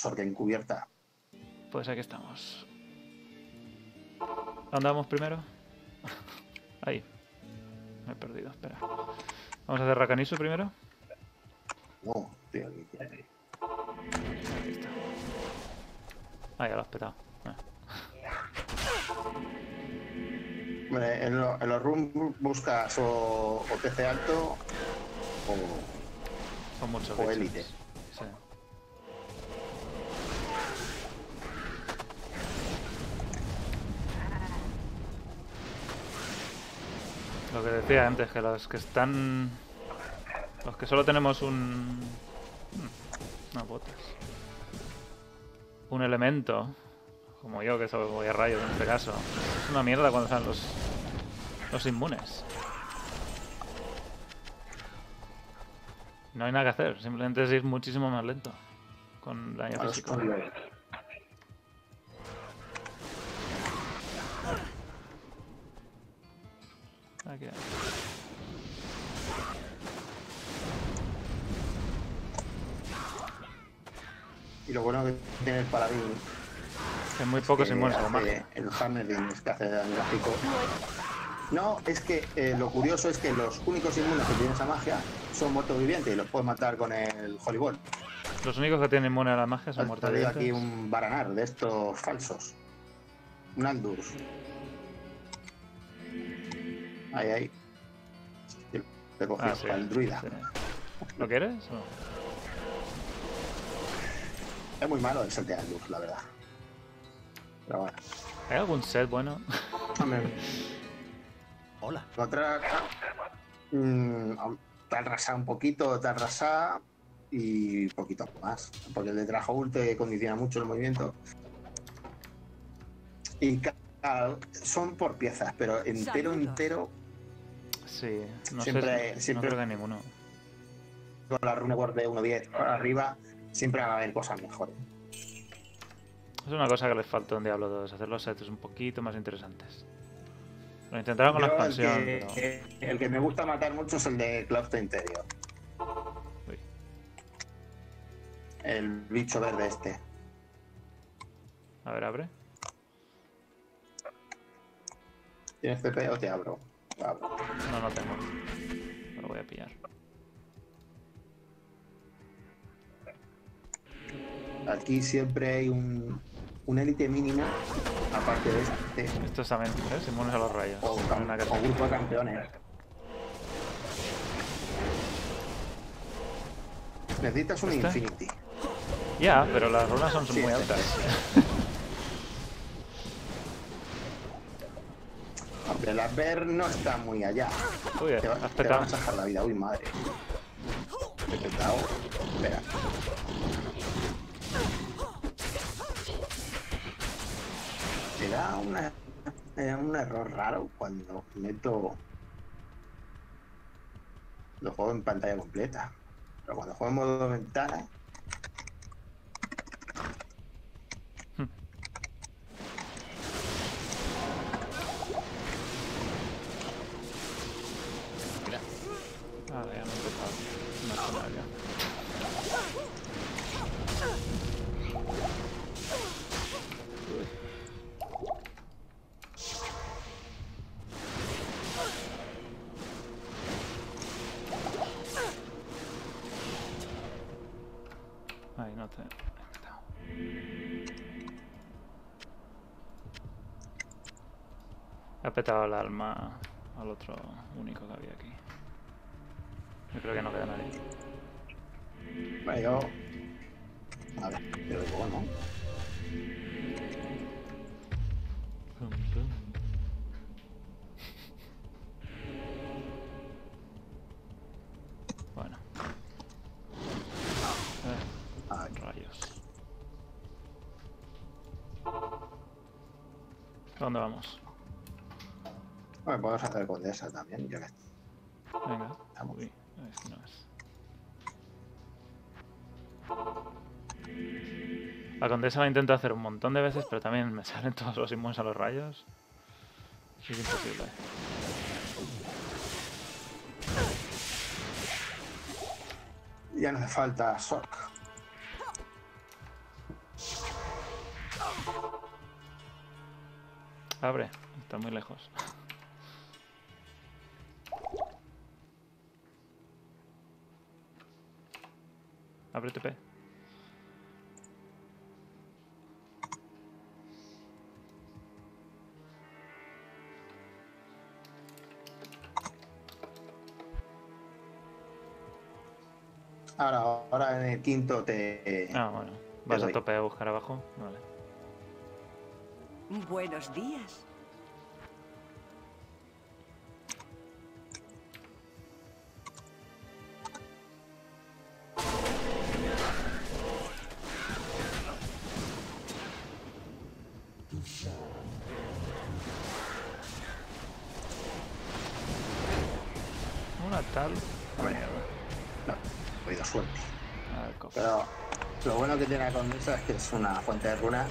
Sorda encubierta. Pues aquí estamos. ¿Dónde vamos primero? Ahí. Me he perdido, espera. Vamos a hacer Rakanisu primero. No, tío, aquí, aquí. Ahí está. Ah, ya lo has petado. Ah. Hombre, En, lo- en los rooms buscas o, o TC alto o, Son muchos o bichos. Lo que decía antes, que los que están... Los que solo tenemos un... No, botas. Un elemento, como yo que voy a rayos en este caso. Es una mierda cuando están los... Los inmunes. No hay nada que hacer, simplemente es ir muchísimo más lento. Con daño los Y lo bueno que tiene el paladín Que muy pocos que inmunes hace- como magia. el Hammerding es que hace daño gráfico. No, es que eh, lo curioso es que los únicos inmunes que tienen esa magia son muertos vivientes y los puedes matar con el Ball. Los únicos que tienen inmune a la magia son muertos traído aquí un Baranar de estos falsos. Un Aldurs. Ahí, ahí. Te cogido Ah, sí, para el druida. sí. ¿Lo quieres? o? Es muy malo el set de Aldurs, la verdad. Pero bueno. ¿Hay algún set bueno? Hola. otra. mm, te arrasa un poquito, te arrasa y poquito más. Porque el de Trajoul te condiciona mucho el movimiento. Y son por piezas, pero entero, entero, Sí, no Siempre- sé. siempre- No creo que ninguno. con la rune de 1.10 para arriba, siempre va a haber cosas mejores. Es una cosa que les falta en Diablo 2, hacer los sets un poquito más interesantes. Lo intentaron con la Yo, el, expansión, que, pero... el que me gusta matar mucho es el de Claustro Interior. Uy. El bicho verde este. A ver, abre. ¿Tienes CP o te abro? Te abro. No, no tengo. Lo voy a pillar. Aquí siempre hay un, un élite mínimo, aparte de este, Estos también, ¿ves? Inmunes a los rayos. o, una o grupo de campeones. Necesitas un ¿Este? Infinity. Ya, pero las runas son muy altas. Aunque la Ver no está muy allá. Uy, Te, va, has te va a sacar la vida. Uy, madre. Te he petado. Espera. Te da una, un error raro cuando meto. Lo juego en pantalla completa. Pero cuando juego en modo ventana. He petado el alma al otro único que había aquí. Yo creo que no queda nadie. Bueno, yo. A ver, digo, ¿no? Bueno. Eh, rayos. ¿A dónde vamos? Podemos hacer condesa también, ya que Venga. Estamos. Uy, este no es. La condesa la intento hacer un montón de veces, pero también me salen todos los inmunes a los rayos. Es imposible. ya no hace falta Sork. Abre, está muy lejos. Abre TP. Ahora, ahora en el quinto te. Ah, bueno. Vas a tope a buscar abajo. Vale. Buenos días. Condesa es que es una fuente de runas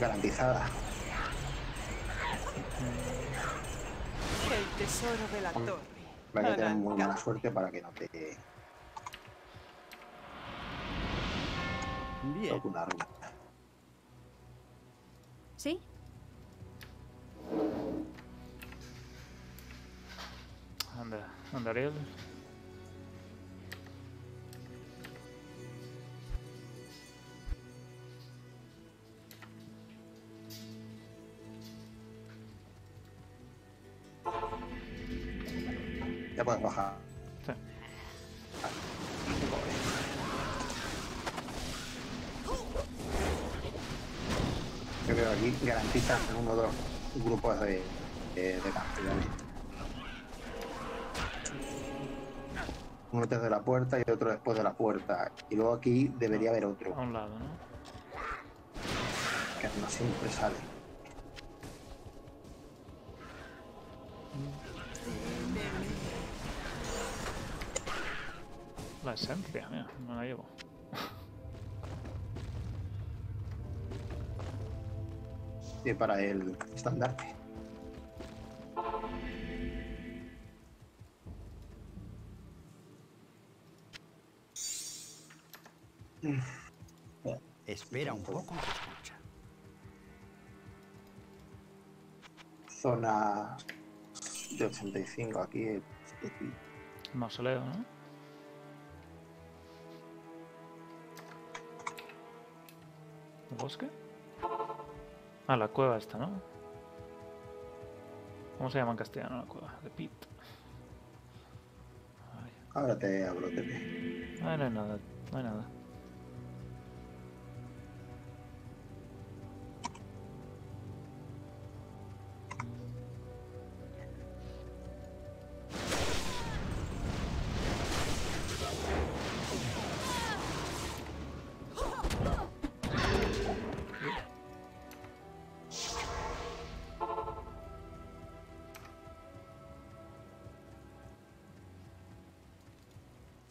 garantizada. El tesoro de la torre. Va a tener muy mala suerte para que no te Bien. toque una runa. ¿Sí? Anda, anda Ariel. Ya puedes bajar. Sí. Yo creo que aquí garantizan uno de los grupos de, de, de campeones. Uno desde la puerta y otro después de la puerta. Y luego aquí debería haber otro, A un lado, ¿no? que no siempre sale. Esencia, mira, no la llevo. Y para el estandarte. Espera un poco escucha. Zona de 85 aquí. Mausoleo, ¿no? Bosque? Ah, la cueva esta, ¿no? ¿Cómo se llama en castellano la cueva? The Pit. Ahora te abro ay, no hay nada, no hay nada.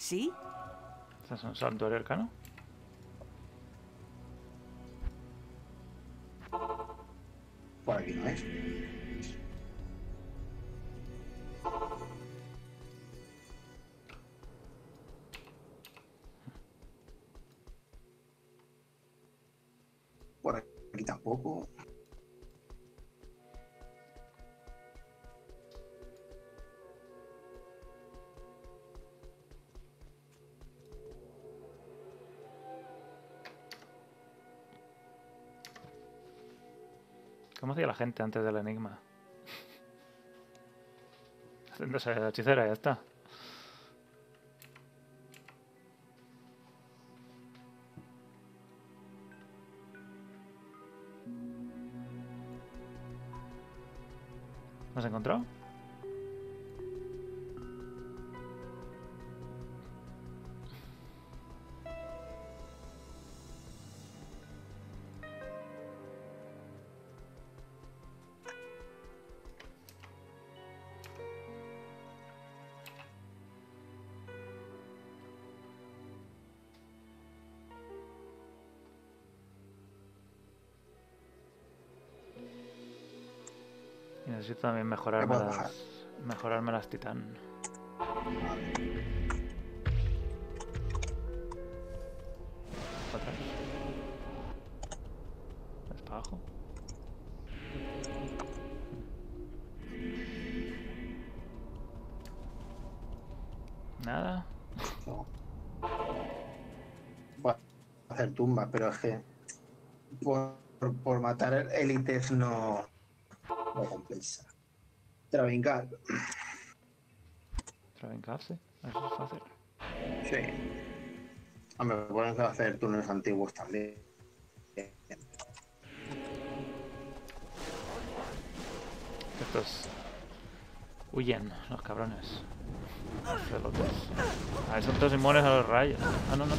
¿Sí? ¿Este es un santuario arcano? ¿Cómo hacía la gente antes del enigma? Haciéndose la hechicera, ya está. ¿Lo has encontrado? Necesito también mejorarme las, bajar. mejorarme las titán. Otra vez. ¿Es para abajo? Nada. No. A hacer tumbas, pero es que por, por matar élites no, no compensa. Travincar, Travincarse. Eso es fácil. sí. Hombre, pueden hacer túneles antiguos también. Estos huyen, los cabrones. Los celotes. Ah, son todos inmunes a los rayos. Ah, no, no.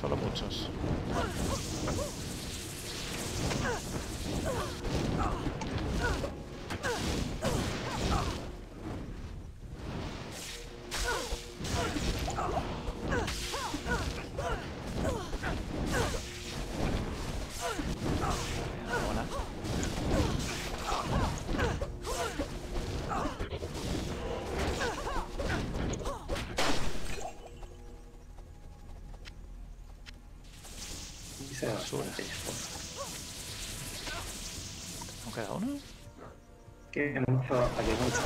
Solo muchos. mucho, mucho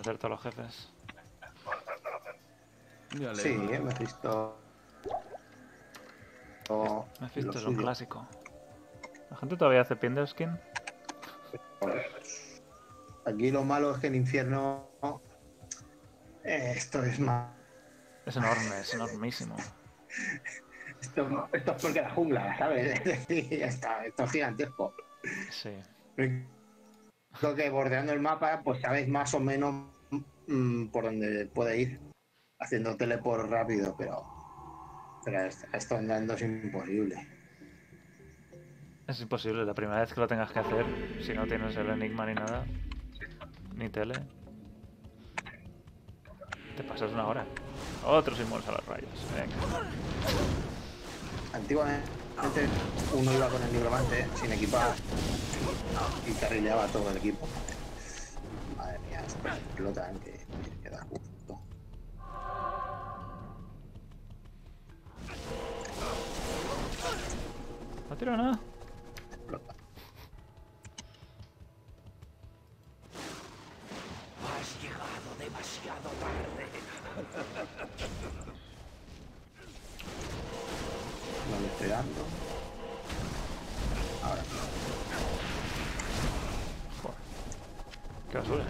hacer eh, todos los jefes. Sí, me he visto. Me he visto, es un clásico. ¿La gente todavía hace Pinderskin? Aquí lo malo es que el infierno. eh, esto es más. Es enorme, es enormísimo. Esto, esto es porque la jungla, ¿sabes? Está, esto es gigantesco. Sí. Creo que bordeando el mapa, pues sabes más o menos mm, por dónde puede ir. Haciendo teleport rápido, pero. Pero esto andando es imposible. Es imposible, la primera vez que lo tengas que hacer, si no tienes el enigma ni nada, ni tele, te pasas una hora. Otro símbolos a los rayos. Venga. Antiguamente uno iba con el nigromante sin equipar y carrileaba todo el equipo. Madre mía, esto explotan que que queda justo. ¿No tiro nada? Dando. Ahora. Qué basura.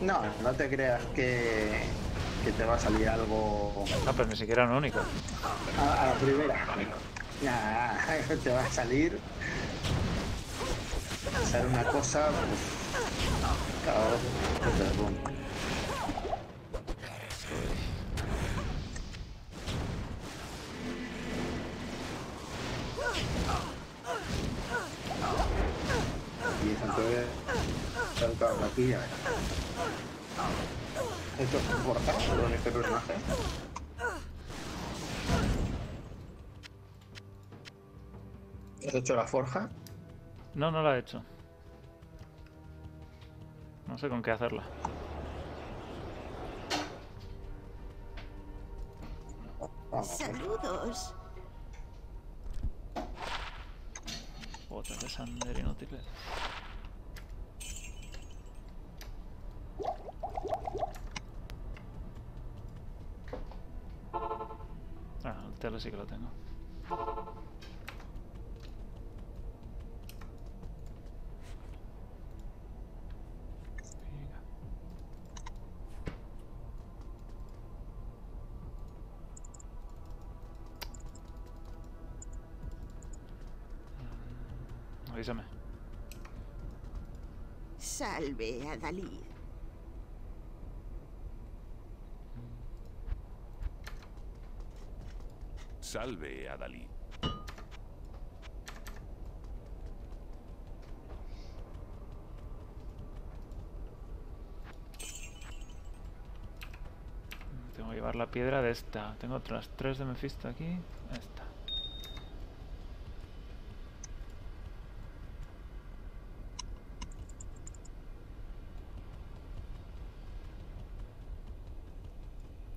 No, no te creas que, que te va a salir algo No, pero ni siquiera un único. a, a la primera. Te va a salir. Hacer una cosa. Pues, cada Saltar aquí ya verás. Esto es importante con este personaje. ¿Has hecho la forja? No, no la he hecho. No sé con qué hacerla. Saludos. Botas de Sander inútiles. El tele sí que lo tengo. Mm, Avísame. Salve a Dalí. Salve a Dalí. Tengo que llevar la piedra de esta. Tengo otras tres de Mephisto aquí. Esta.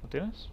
¿Lo tienes?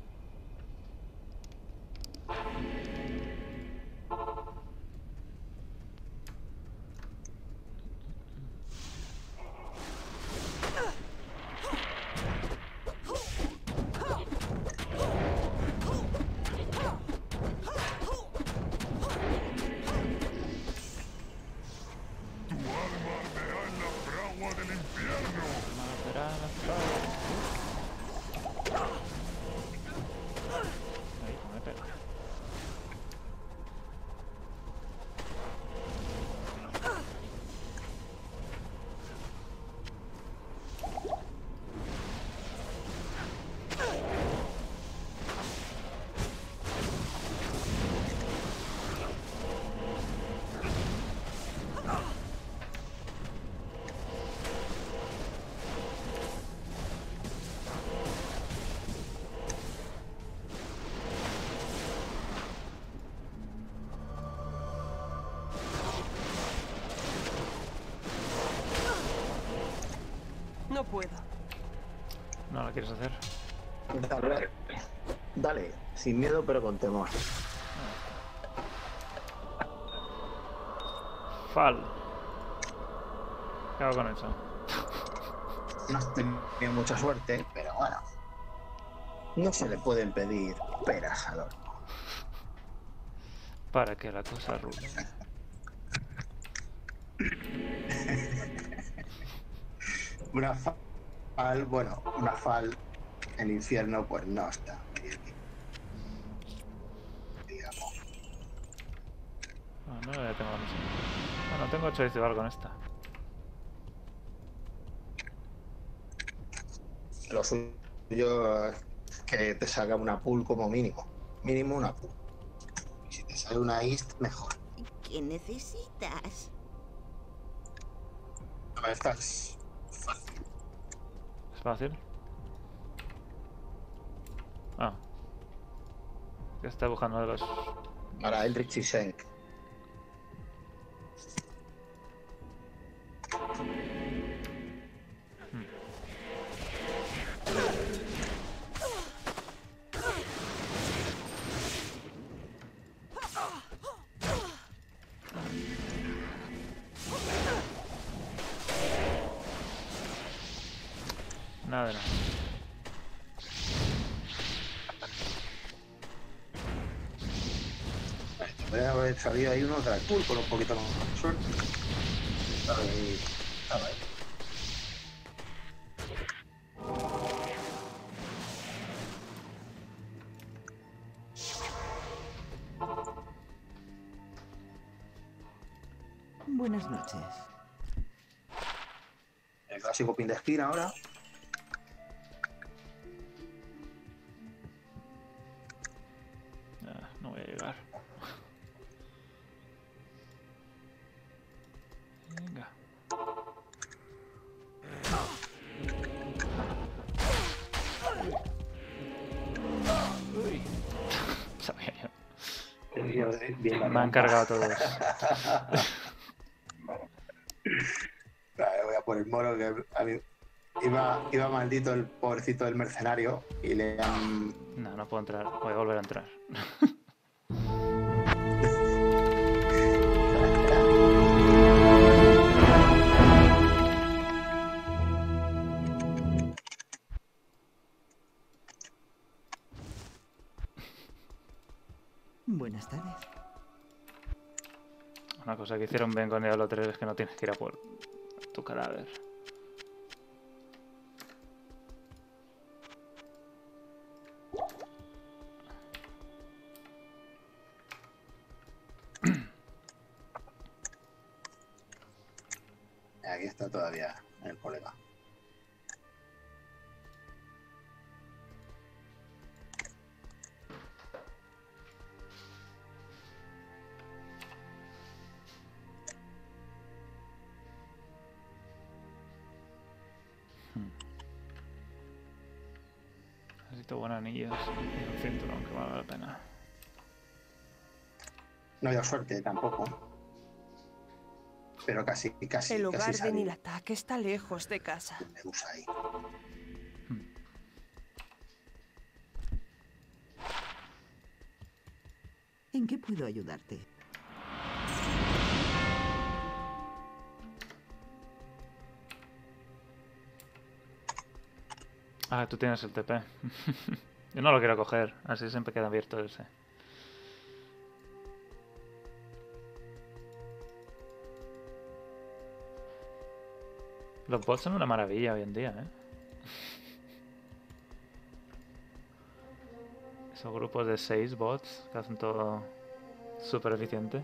Sin miedo pero con temor. Fal. ¿Qué hago con eso? no has tenido mucha suerte, pero bueno. No se le pueden pedir peras al horno. Para que la cosa rule. Una fal, bueno, una fal en infierno, pues no está bien. Digamos. Ah, no, ya tengo la misión. Bueno, tengo 8 de igual con esta. Lo suyo es que te salga una pool como mínimo. Mínimo una pool. Y si te sale una East, mejor. ¿Qué necesitas? No, esta es fácil. ¿Es fácil? Ah. Que está buscando de los... Para Eldritch y Nada de nada. Puede haber salido ahí uno de la pool con un poquito más de suerte. Estaba ahí. Estaba ahí. Buenas noches. El clásico pin de esquina ahora. Me han cargado todos. Voy a por el moro que a mí iba, iba maldito el pobrecito del mercenario y le han. No, no puedo entrar. Voy a volver a entrar. Cosa que hicieron bien con Diablo 3 es que no tienes que ir a por tu cadáver. Pena. No dio suerte tampoco. Pero casi, casi. El casi hogar de salí. Nilatak está lejos de casa. Ahí. ¿En qué puedo ayudarte? Ah, tú tienes el TP. Yo no lo quiero coger, así siempre queda abierto ese. Los bots son una maravilla hoy en día, ¿eh? Esos grupos de 6 bots que hacen todo súper eficiente.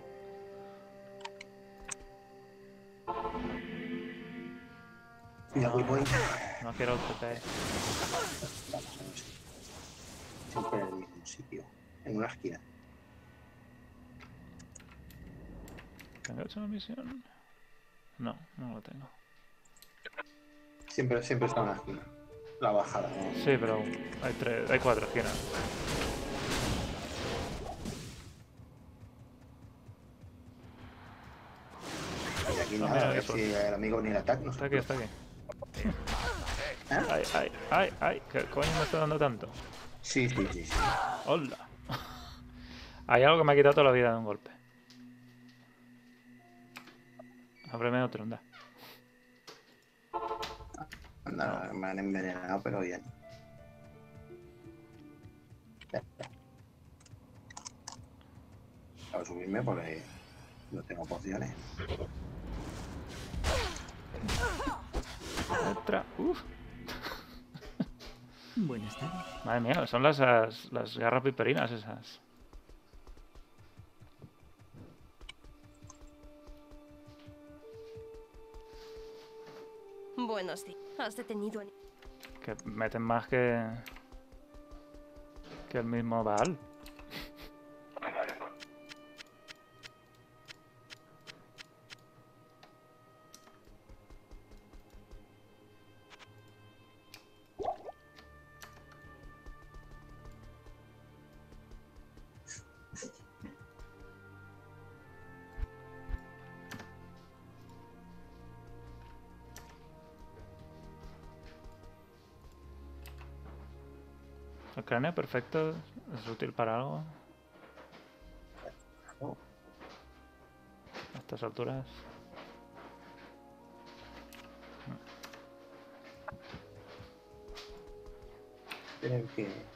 Voy. No quiero TP. Siempre en el mismo sitio. En una esquina. ¿Tengo hecho una misión? No, no lo tengo. Siempre, siempre está en una esquina. La bajada. ¿no? Sí, pero hay tres, hay cuatro esquinas. Y aquí Ah, nada, mira, a ver eso. si el amigo ni el ataque nos Está aquí, está aquí. ¿Eh? Ay, ay, ay, ay, ¿qué coño me está dando tanto? Sí, sí, sí, sí. Hola. Hay algo que me ha quitado toda la vida de un golpe. Ábreme otro, anda. Anda, me han envenenado, pero bien. A subirme porque no tengo pociones. Otra. Uf. Buenas tardes. Madre mía, son las, las, las garras piperinas esas. Buenos días. Has detenido a... Que meten más que. que el mismo Baal. Cráneo perfecto es útil para algo. A estas alturas. Creo que.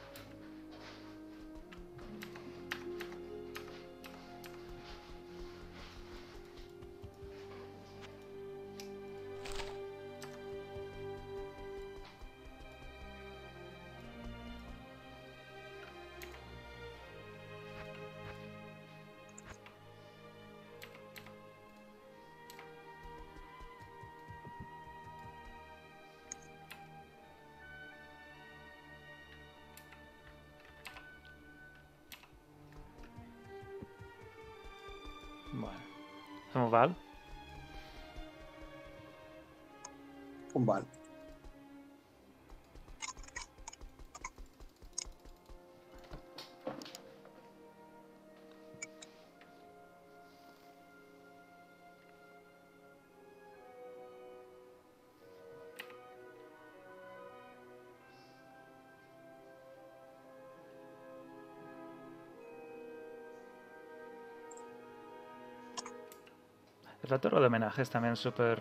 La torre de homenaje es también súper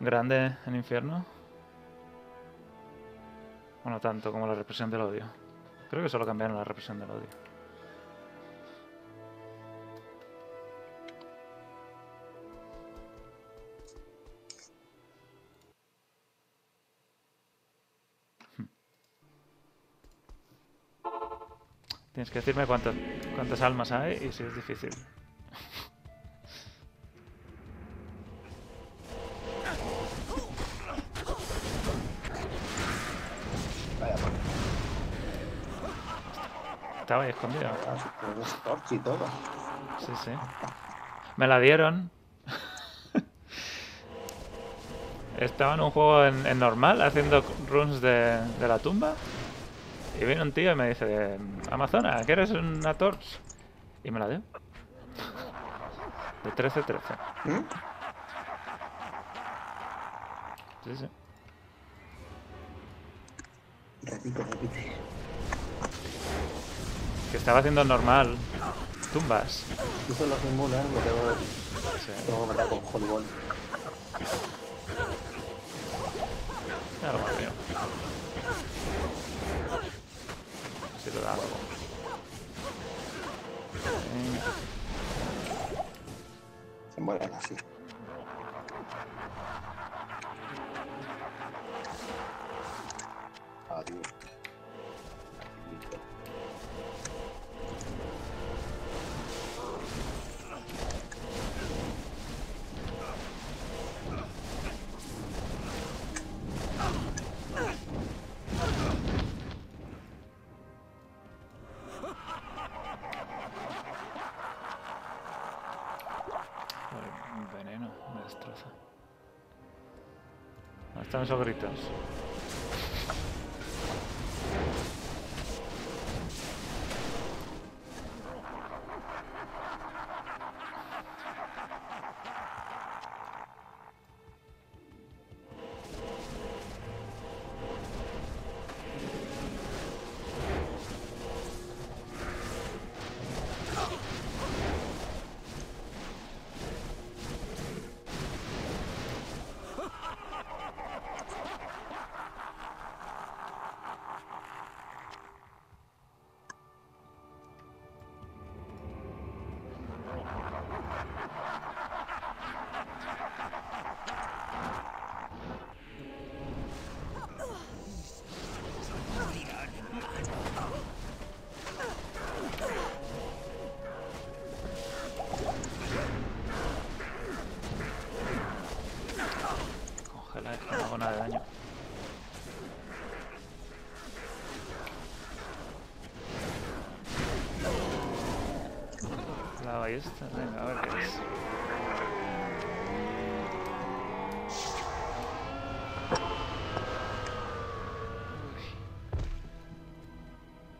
grande en infierno? O no tanto como la represión del odio. Creo que solo cambiaron la represión del odio. Hmm. Tienes que decirme cuántas, cuántas almas hay y si es difícil. Ahí escondido. con Scorch y todo. Sí, sí. Me la dieron. Estaba en un juego en, en normal haciendo runs de, de la tumba. Y viene un tío y me dice, Amazona, ¿quieres una torch? Y me la dio. De 13-13. ¿Mm? Sí, sí. Estaba haciendo normal. Tumbas. Eso lo simulan, lo tengo, Sí. tengo que matar con Hollywood. Ya lo veo. Si lo da algo. Se mueren así. Esos gritos?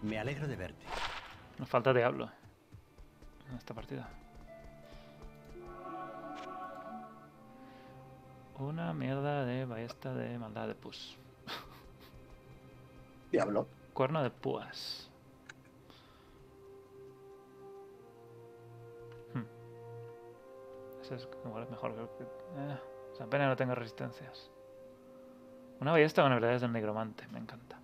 Me alegro de verte. Nos falta Diablo en esta partida. Una mierda de ballesta de maldad de pus. Diablo. Cuerno de púas. Hmm. Ese es igual es mejor. creo que- Eh, o sea, pena no tenga resistencias. Una ballesta con habilidades del negromante, me encanta.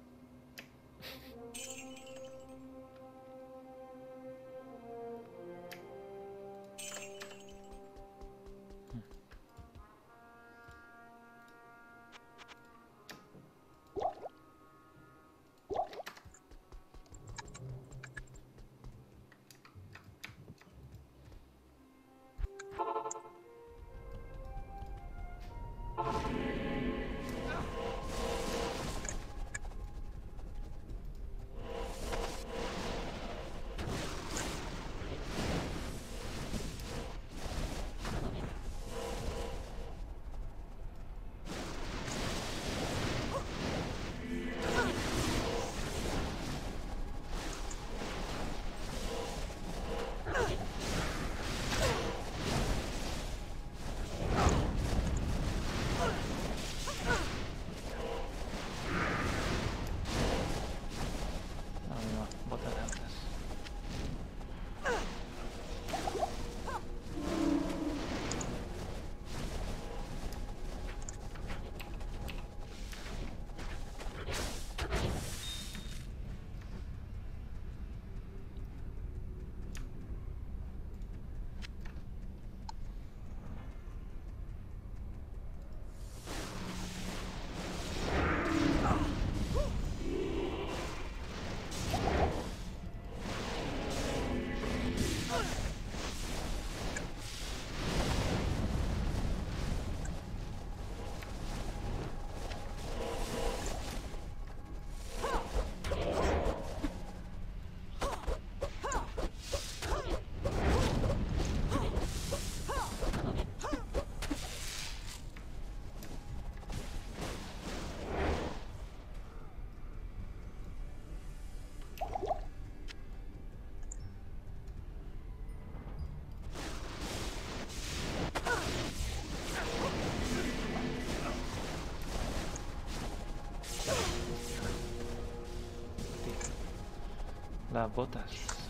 Las botas.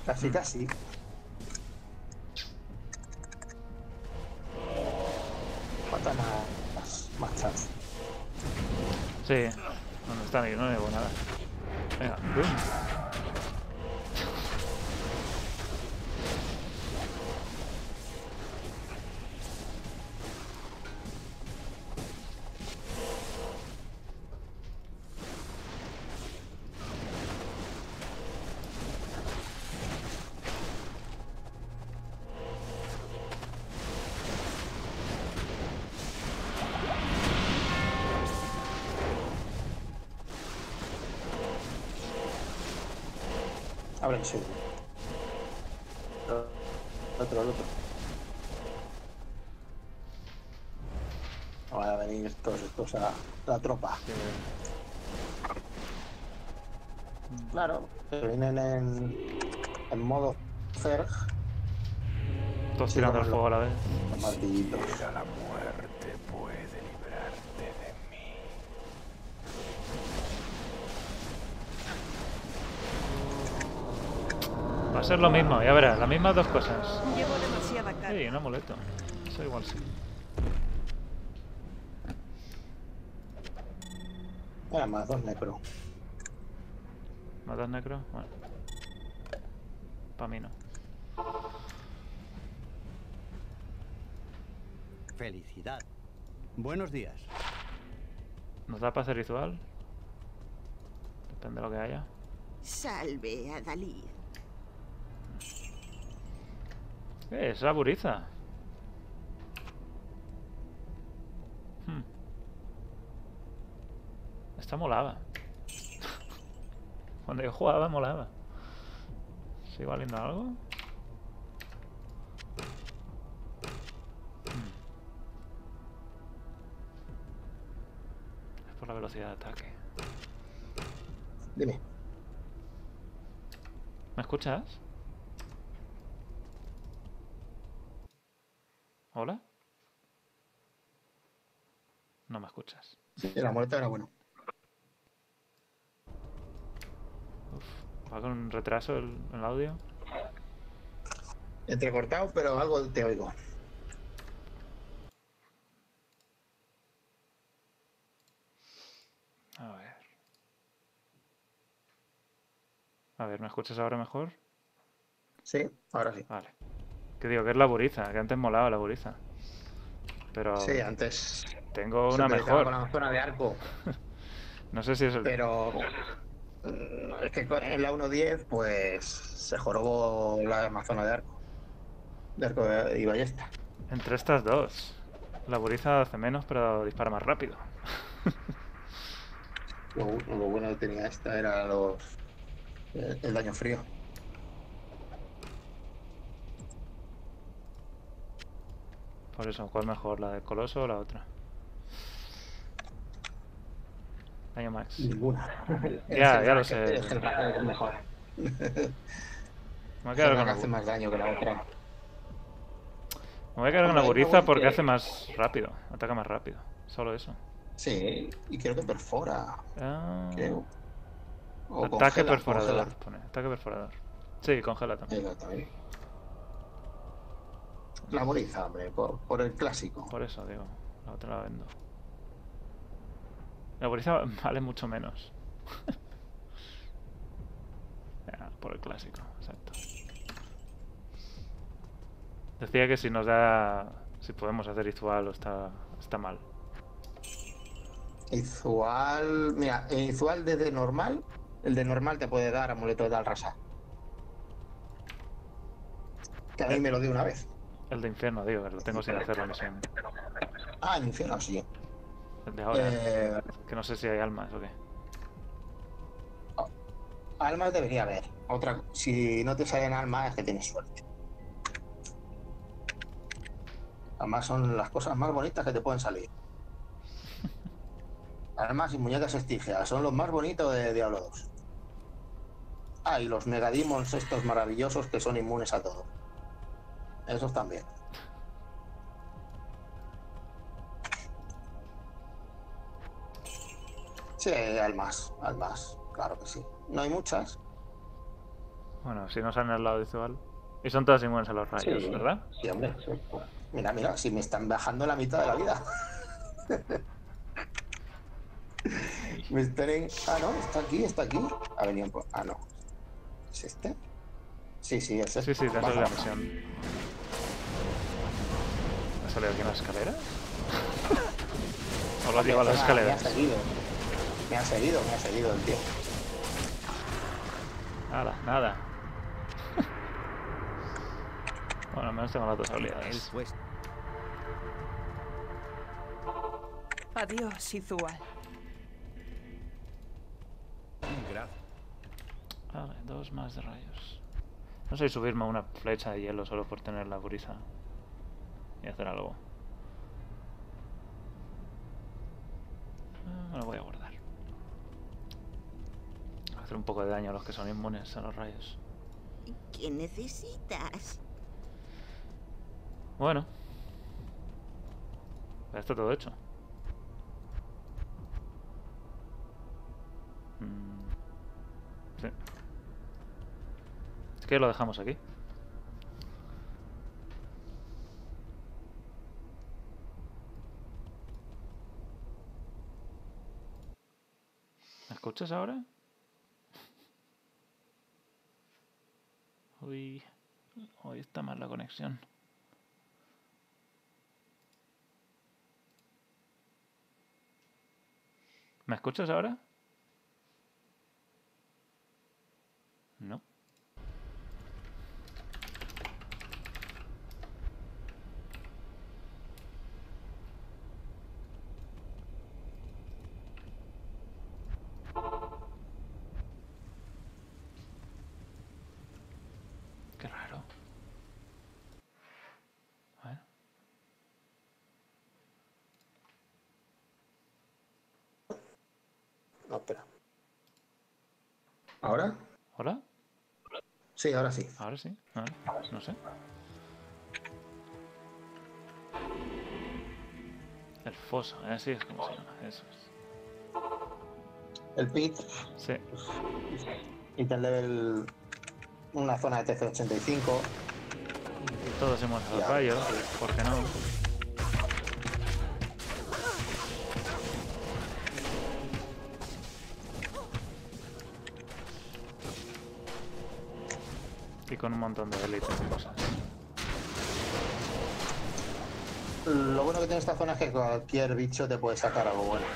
Casi, casi. Faltan las machas. Sí. No, no está no llevo nada. Venga, boom. Ahora sí. El otro, el otro. Van a venir estos, estos a la tropa. Claro, que vienen en, en modo Zerg, Todos Sí, tirando el fuego a la vez. los martillitos. A ser lo mismo, ya verás, las mismas dos cosas. Llevo demasiada carga. Ey, un amuleto. Eso igual sí. Mira, más dos necro. ¿Matas necro? Bueno. Pa' mí no. Felicidad. Buenos días. ¿Nos da para hacer ritual? Depende de lo que haya. Salve a Dalí. ¿Qué es la buriza? Hmm. Esta molaba. Cuando yo jugaba, molaba. ¿Sigue valiendo algo? Hmm. Es por la velocidad de ataque. Dime. ¿Me escuchas? ¿Hola? No me escuchas. Sí, la muerte era bueno. ¿Va con retraso el, el audio? Entrecortado, pero algo te oigo. A ver. A ver, ¿me escuchas ahora mejor? Sí, ahora sí. Vale. Que digo que es la buriza, que antes molaba la buriza. Pero Sí, antes. tengo una mejor. Con la zona de arco. No sé si es el... Pero. mm, Es que en la 1.10, pues. Se jorobó la Amazona de arco. De arco y ballesta. Entre estas dos. La buriza hace menos, pero dispara más rápido. Lo, lo bueno que tenía esta era los. El, el daño frío. Por eso, ¿cuál mejor? ¿La del coloso o la otra? Daño max. Ninguna. Ya, ya lo sé. Es el es mejor. Me voy a quedar con la, hace bu- más daño que la otra. me voy a quedar con la no, porque que- hace más rápido. Ataca más rápido. Solo eso. Sí, y creo que perfora. Ah, Creo. O ataque congela, perforador. congela. Pone. Ataque perforador. Sí, congela también. Exactamente. La boliza, hombre, por, por el clásico. Por eso digo. La otra la vendo. La buriza vale mucho menos. Ya, por el clásico, exacto. Decía que si nos da. Si podemos hacer Izual o está, está mal. Izual. Mira, Izual desde normal. El de normal te puede dar amuleto de Alrasa. Que a mí me lo dio una vez. El de infierno, digo, lo tengo sin hacer la misión. Ah, en infierno, sí. El de ahora. Eh, Que no sé si hay almas o qué. almas debería haber. Otra, si no te salen almas es que tienes suerte. Además son las cosas más bonitas que te pueden salir. Almas y muñecas estigias son los más bonitos de Diablo 2. Ah, y los megademons estos maravillosos que son inmunes a todo. Esos también. Sí, almas, almas, claro que sí. No hay muchas, Bueno, si no salen al lado de Izual. Y son todas inmunes a los rayos, Sí. ¿verdad? Sí, hombre. sí. Mira, mira, si me están bajando la mitad de la vida. me esperen. Ah, no, está aquí, está aquí. Ha venido por. Ah, no. ¿Es este? Sí, sí, es este. Sí, sí, Baja, la misión. ¿Ha salido aquí en las escaleras? ¿O lo ha llevado a las Ah, Me ha escaleras? seguido. Me ha seguido, me ha seguido el tío. Nada, nada. bueno, al menos tengo las dos habilidades. Adiós, Izual. Vale, dos más de rayos. No sé subirme a una flecha de hielo solo por tener la brisa y hacer algo. Ah, lo voy a guardar. Hacer un poco de daño a los que son inmunes a los rayos. ¿Qué necesitas? Bueno. Ya está todo hecho. Mm, Sí. Es que lo dejamos aquí. Escuchas ahora? Uy, hoy está mal la conexión. ¿Me escuchas ahora? No. Qué raro. A ver. Espera. ¿Ahora? ¿Hola? Sí, ahora sí. Ahora sí. A ver, no sé. El foso, ¿eh? así es como se llama. Eso es. El pit Sí. y te level una zona de TC85. Y todos hemos dado rayos. ¿Por qué no? Con un montón de élites y cosas. Lo bueno que tiene esta zona es que cualquier bicho te puede sacar algo bueno.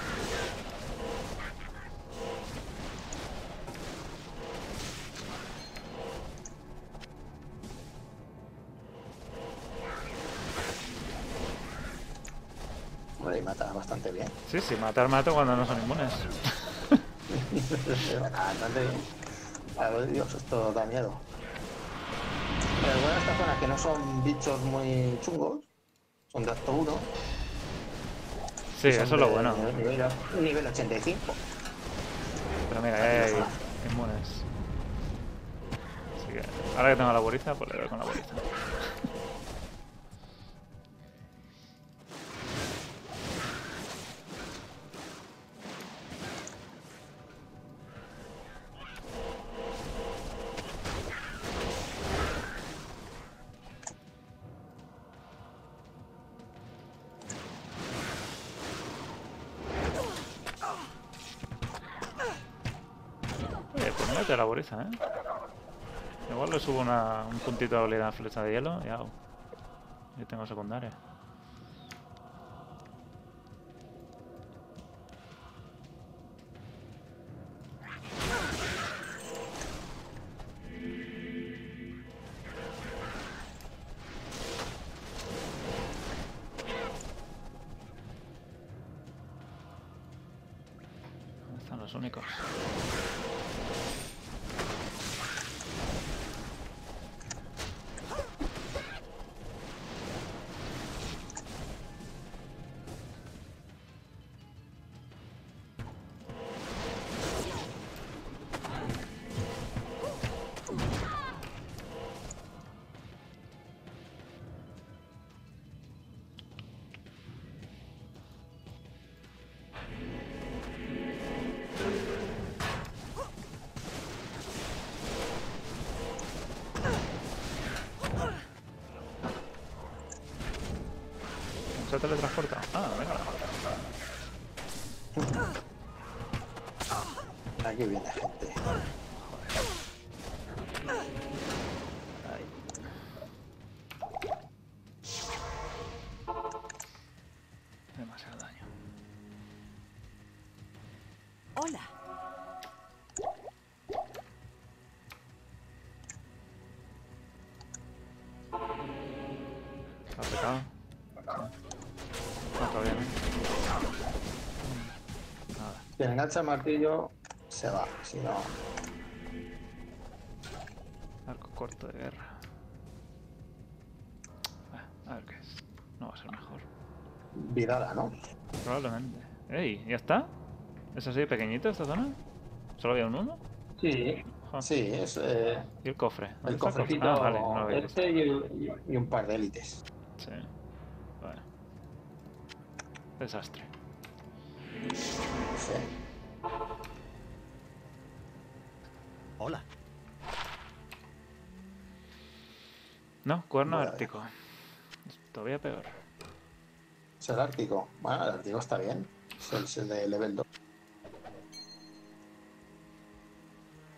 Hombre, y mata bastante bien. Sí, sí, matar mato cuando no son inmunes. Mata bastante bien. Dios, esto da miedo. Pero bueno de esta zona es que no son bichos muy chungos. Son de acto 1. Sí, eso es lo bueno. Nivel, nivel 85. Pero mira, ya hay inmunes. Así que ahora que tengo la buriza, pues le doy con la buriza. ¿Eh? Igual le subo una- un puntito de habilidad flecha de hielo y hago. Y tengo secundaria. Engancha el martillo, se va. Si no, Arco corto de guerra. Ah, a ver qué es. No va a ser mejor. Vidala, ¿no? Probablemente. ¡Ey! ¿Ya está? ¿Es así pequeñito esta zona? ¿Solo había un uno? Sí. Sí, es eh, ¿Y el cofre? ¿Dónde el cofrecito Ah, vale, no lo este y un par de élites. Sí. Vale. Desastre. Sí. Cuerno Vale. ártico. Todavía peor. Es el Ártico. Bueno, el Ártico está bien. Es el, es el de level 2.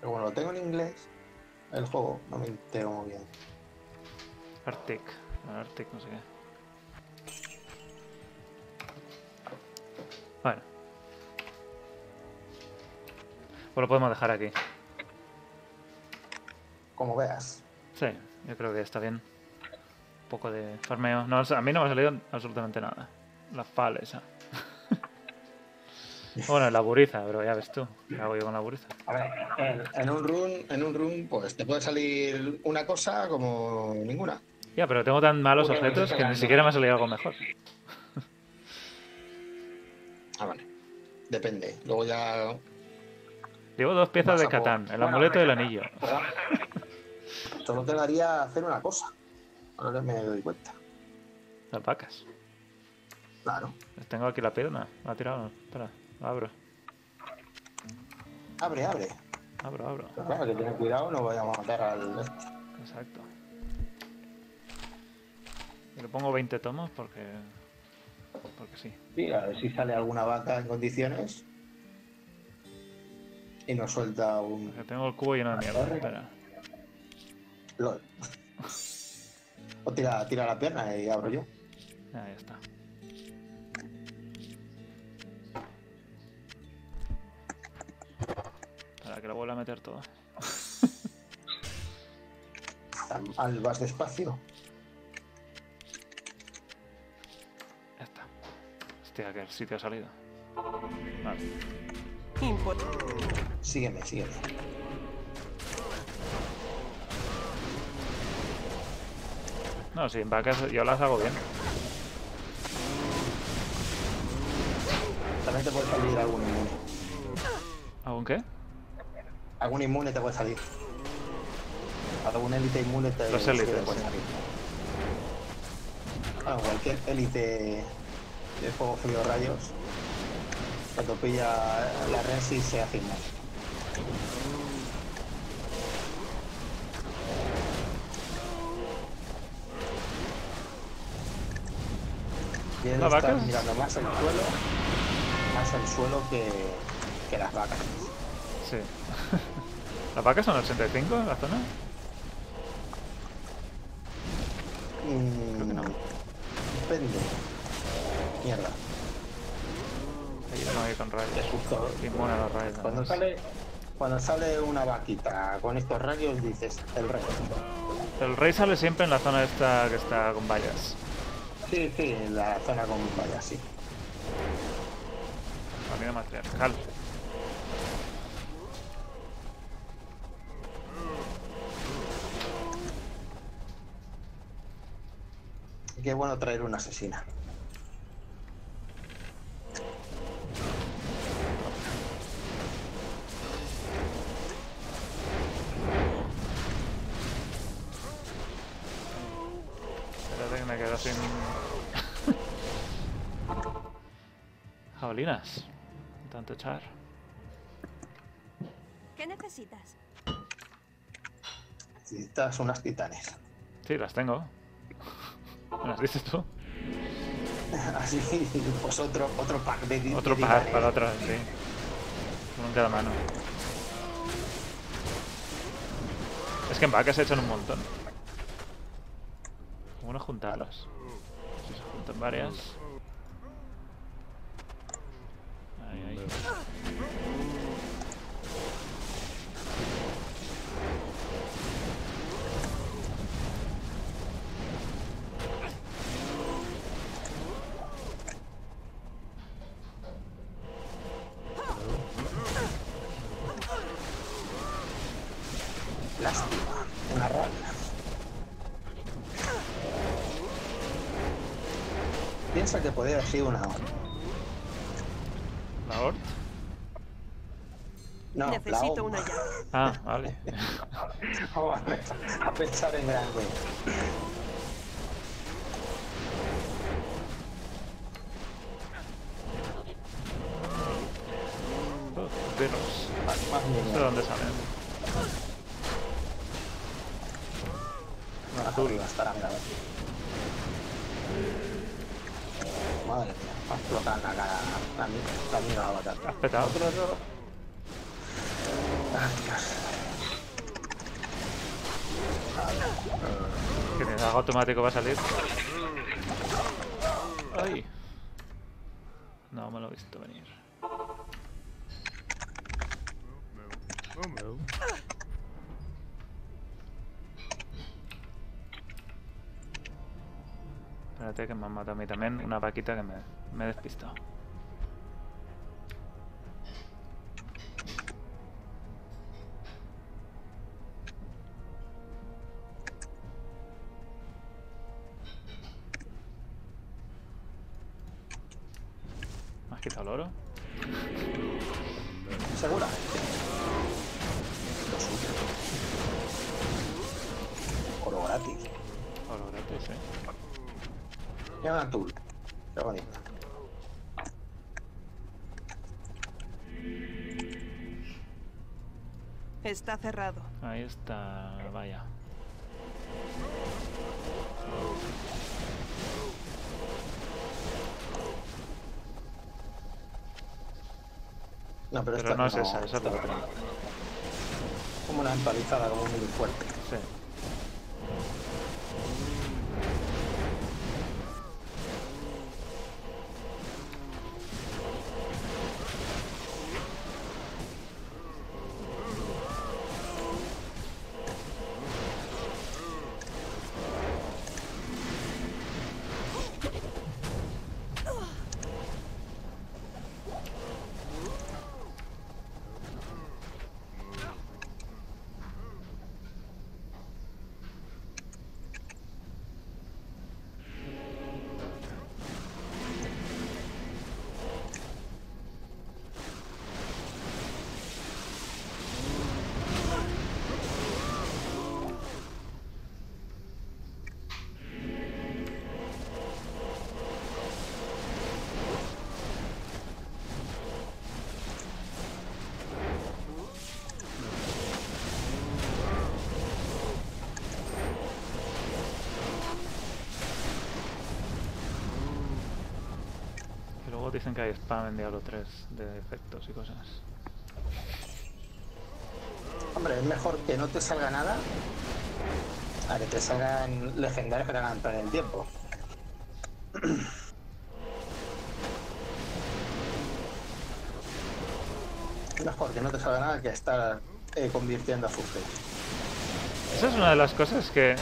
Pero bueno, lo tengo en inglés. El juego, no me entero muy bien. Arctic. Arctic, no sé qué. Bueno. Pues lo podemos dejar aquí. Como veas. Sí, yo creo que está bien. Un poco de farmeo. No, a mí no me ha salido absolutamente nada. La pal esa. bueno, la buriza, pero ya ves tú. ¿Qué hago yo con la buriza? A ver, en, en un run, en un run, pues te puede salir una cosa como ninguna. Ya, pero tengo tan malos objetos que ni siquiera me ha salido algo mejor. Ah, vale. Depende. Luego ya Llevo dos piezas Vas de por- Catán, el Bueno, amuleto y el anillo. Solo quedaría hacer una cosa. Ahora me doy cuenta. Las vacas. Claro. Les Tengo aquí la pierna. La ha tirado. Espera, abro. Abre, abre. Abro, abro. Pero claro, que tener cuidado, no vayamos a matar al. Exacto. Y le pongo 20 tomos porque. Porque sí. Sí, a ver si sale alguna vaca en condiciones. Y nos suelta un. Porque tengo el cubo lleno de mierda. Espera. LOL. O tira, tira la pierna y abro yo. Ah, ya está. Para que lo vuelva a meter todo. Mal, vas despacio. Ya está. Hostia, que el sitio ha salido. Vale. Sígueme, sígueme. No, sí, en vacas yo las hago bien. También te puede salir algún inmune. ¿Algún qué? Algún inmune te puede salir. Algún élite inmune te, Los te puede salir. Bueno, cualquier élite de fuego frío rayos. Cuando pilla la Rensis se hace inmune. ¿Las está vacas? mirando más el suelo, más el suelo que, que las vacas. Sí. ¿Las vacas son 85 en la zona? Mm, Depende. Mierda. Ahí no hay con rayos. Cuando sale, cuando sale una vaquita con estos rayos dices el rey. El rey sale siempre en la zona esta que está con vallas. Sí, sí, en la zona con vallas, sí. Familia matriarcal. Qué bueno traer una asesina. Tanto echar. ¿Qué necesitas? Necesitas unas titanes. Sí, las tengo. ¿Me las dices tú? Así, pues otro, otro pack de Otro de titanes. para otra, sí. Uno en cada mano. Es que en vacas se echan un montón. Uno juntarlos. Si se juntan varias. Necesito una llave. Ah, vale. Vamos a pensar- a pensar en grande. Automático va a salir. ¡Ay! No me lo he visto venir. Espérate que me han matado a mí también una vaquita que me, me he despistado. Qué bonito. Está cerrado. Ahí está, vaya. No, pero, Pero esta no es esa, es otra. Como una empalizada, como muy fuerte. Sí. Dicen que hay spam en Diablo 3 de efectos y cosas. Hombre, es mejor que no te salga nada a que te salgan legendarios que te hagan perder el tiempo. Es mejor que no te salga nada que estar eh, convirtiendo a Fufet. Esa es una de las cosas que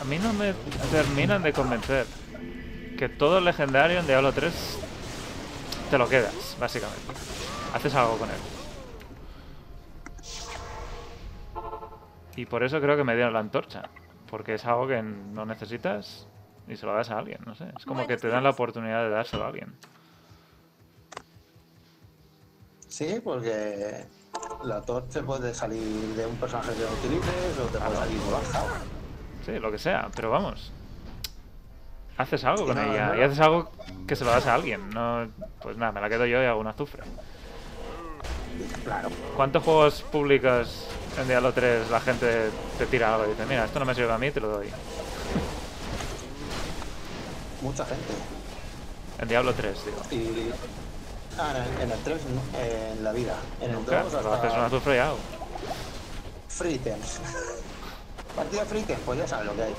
a mí no me terminan de convencer. Que todo legendario en Diablo 3 te lo quedas, básicamente. Haces algo con él. Y por eso creo que me dieron la antorcha. Porque es algo que no necesitas y se lo das a alguien, no sé. Es como que te dan la oportunidad de dárselo a alguien. Sí, porque la torche puede salir de un personaje que no utilices o te puede salir baja. Sí, lo que sea, pero vamos. Haces algo con no, ella no. y haces algo que se lo das a alguien. No, pues nada, me la quedo yo y hago una azufre. Claro. ¿Cuántos juegos públicos en Diablo 3 la gente te tira algo y dice, mira, esto no me sirve a mí, te lo doy? Mucha gente. En Diablo 3, digo. Y. Ah, en, en el 3, no, en la vida. En el Nunca, 2, lo haces una hasta azufre y hago. free. Partida free pues ya sabes lo que hay.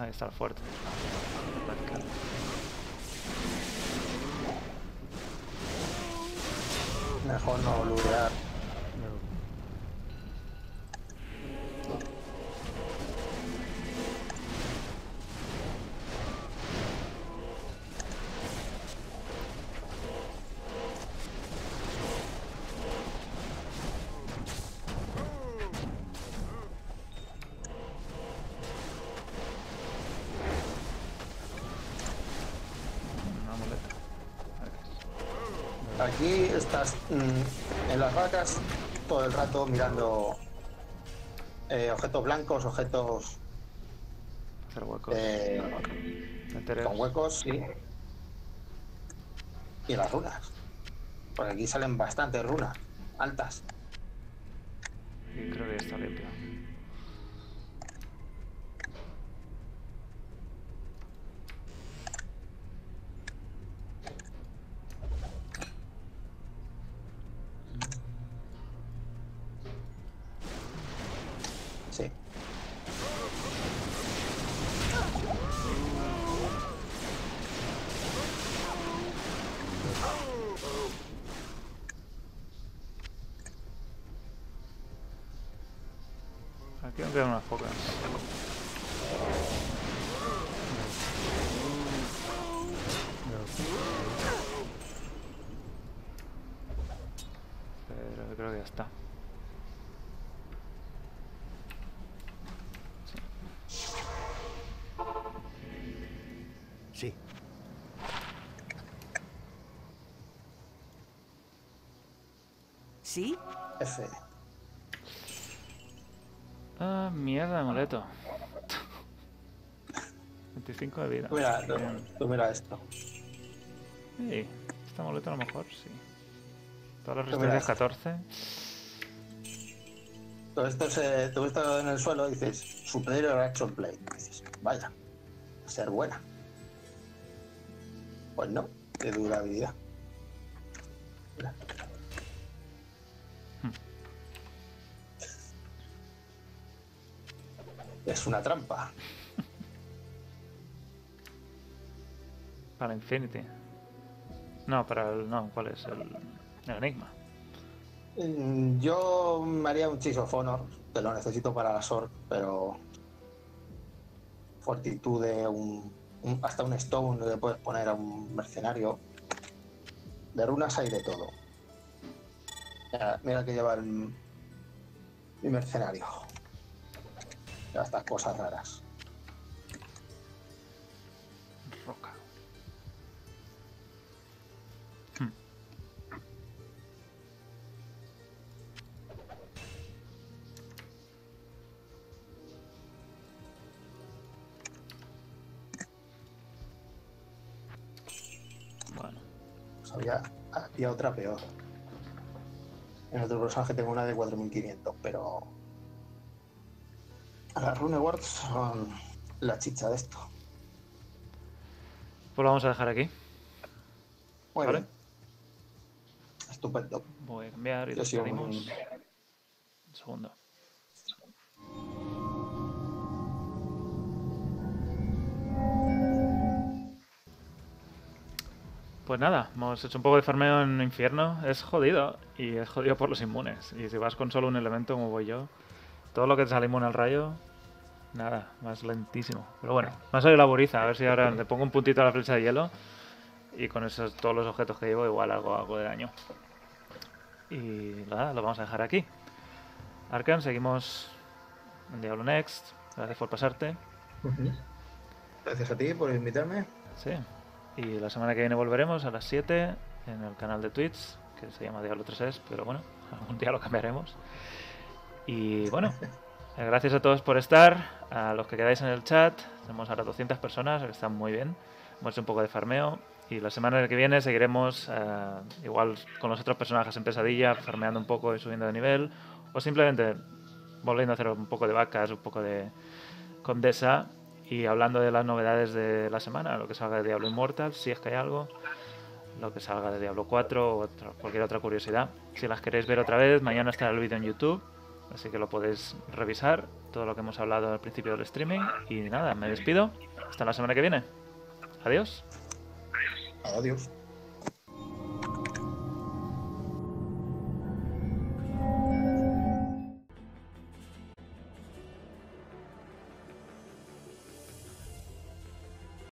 Ahí está el fuerte. Mejor no lurear. Aquí estás mm, en las vacas todo el rato mirando eh, objetos blancos, objetos Hacer huecos. eh, con huecos, sí. Y las runas. Porque aquí salen bastantes runas altas. 25 de vida. Tú mira, tú, tú mira esto. Sí, amuleto a lo mejor sí. Todas las Tú resistencias 14. Todo esto, se, todo esto en el suelo y dices, superior action play. Y dices, vaya, ser buena. Pues no, de durabilidad. Mira. Es una trampa. Para Infinity. No, para el. No, ¿cuál es? El, el Enigma. Mm, Yo me haría un Chase of Honor, que lo necesito para la SOR, pero. Fortitude, un, un- hasta un Stone le puedes poner a un mercenario. De runas hay de todo. Mira, que lleva el, mi mercenario. Estas cosas raras. Había, había otra peor. En otro personaje tengo una de 4500, pero. Las Rune Words son la chicha de esto. pues lo vamos a dejar aquí. Muy Vale. bien. Estupendo. Voy a cambiar y con- Un segundo. Pues nada, hemos hecho un poco de farmeo en infierno. Es jodido y es jodido por los inmunes. Y si vas con solo un elemento como voy yo, todo lo que te sale inmune al rayo, nada, más lentísimo. Pero bueno, me ha salido la buriza. A ver si ahora le pongo un puntito a la flecha de hielo y con esos todos los objetos que llevo igual hago algo de daño. Y nada, lo vamos a dejar aquí. Arkham, seguimos en Diablo Next. Gracias por pasarte. Gracias a ti por invitarme. Sí. Y la semana que viene volveremos a las 7 en el canal de Twitch, que se llama Diablo 3S, pero bueno, algún día lo cambiaremos. Y bueno, gracias a todos por estar, a los que quedáis en el chat. Tenemos ahora 200 personas, que están muy bien. Hemos hecho un poco de farmeo. Y la semana que viene seguiremos eh, igual con los otros personajes en pesadilla, farmeando un poco y subiendo de nivel. O simplemente volviendo a hacer un poco de vacas, un poco de condesa y hablando de las novedades de la semana, lo que salga de Diablo Immortal, si es que hay algo, lo que salga de Diablo 4 o cualquier otra curiosidad. Si las queréis ver otra vez, mañana estará el vídeo en YouTube, así que lo podéis revisar, todo lo que hemos hablado al principio del streaming. Y nada, me despido, hasta la semana que viene. Adiós. Adiós.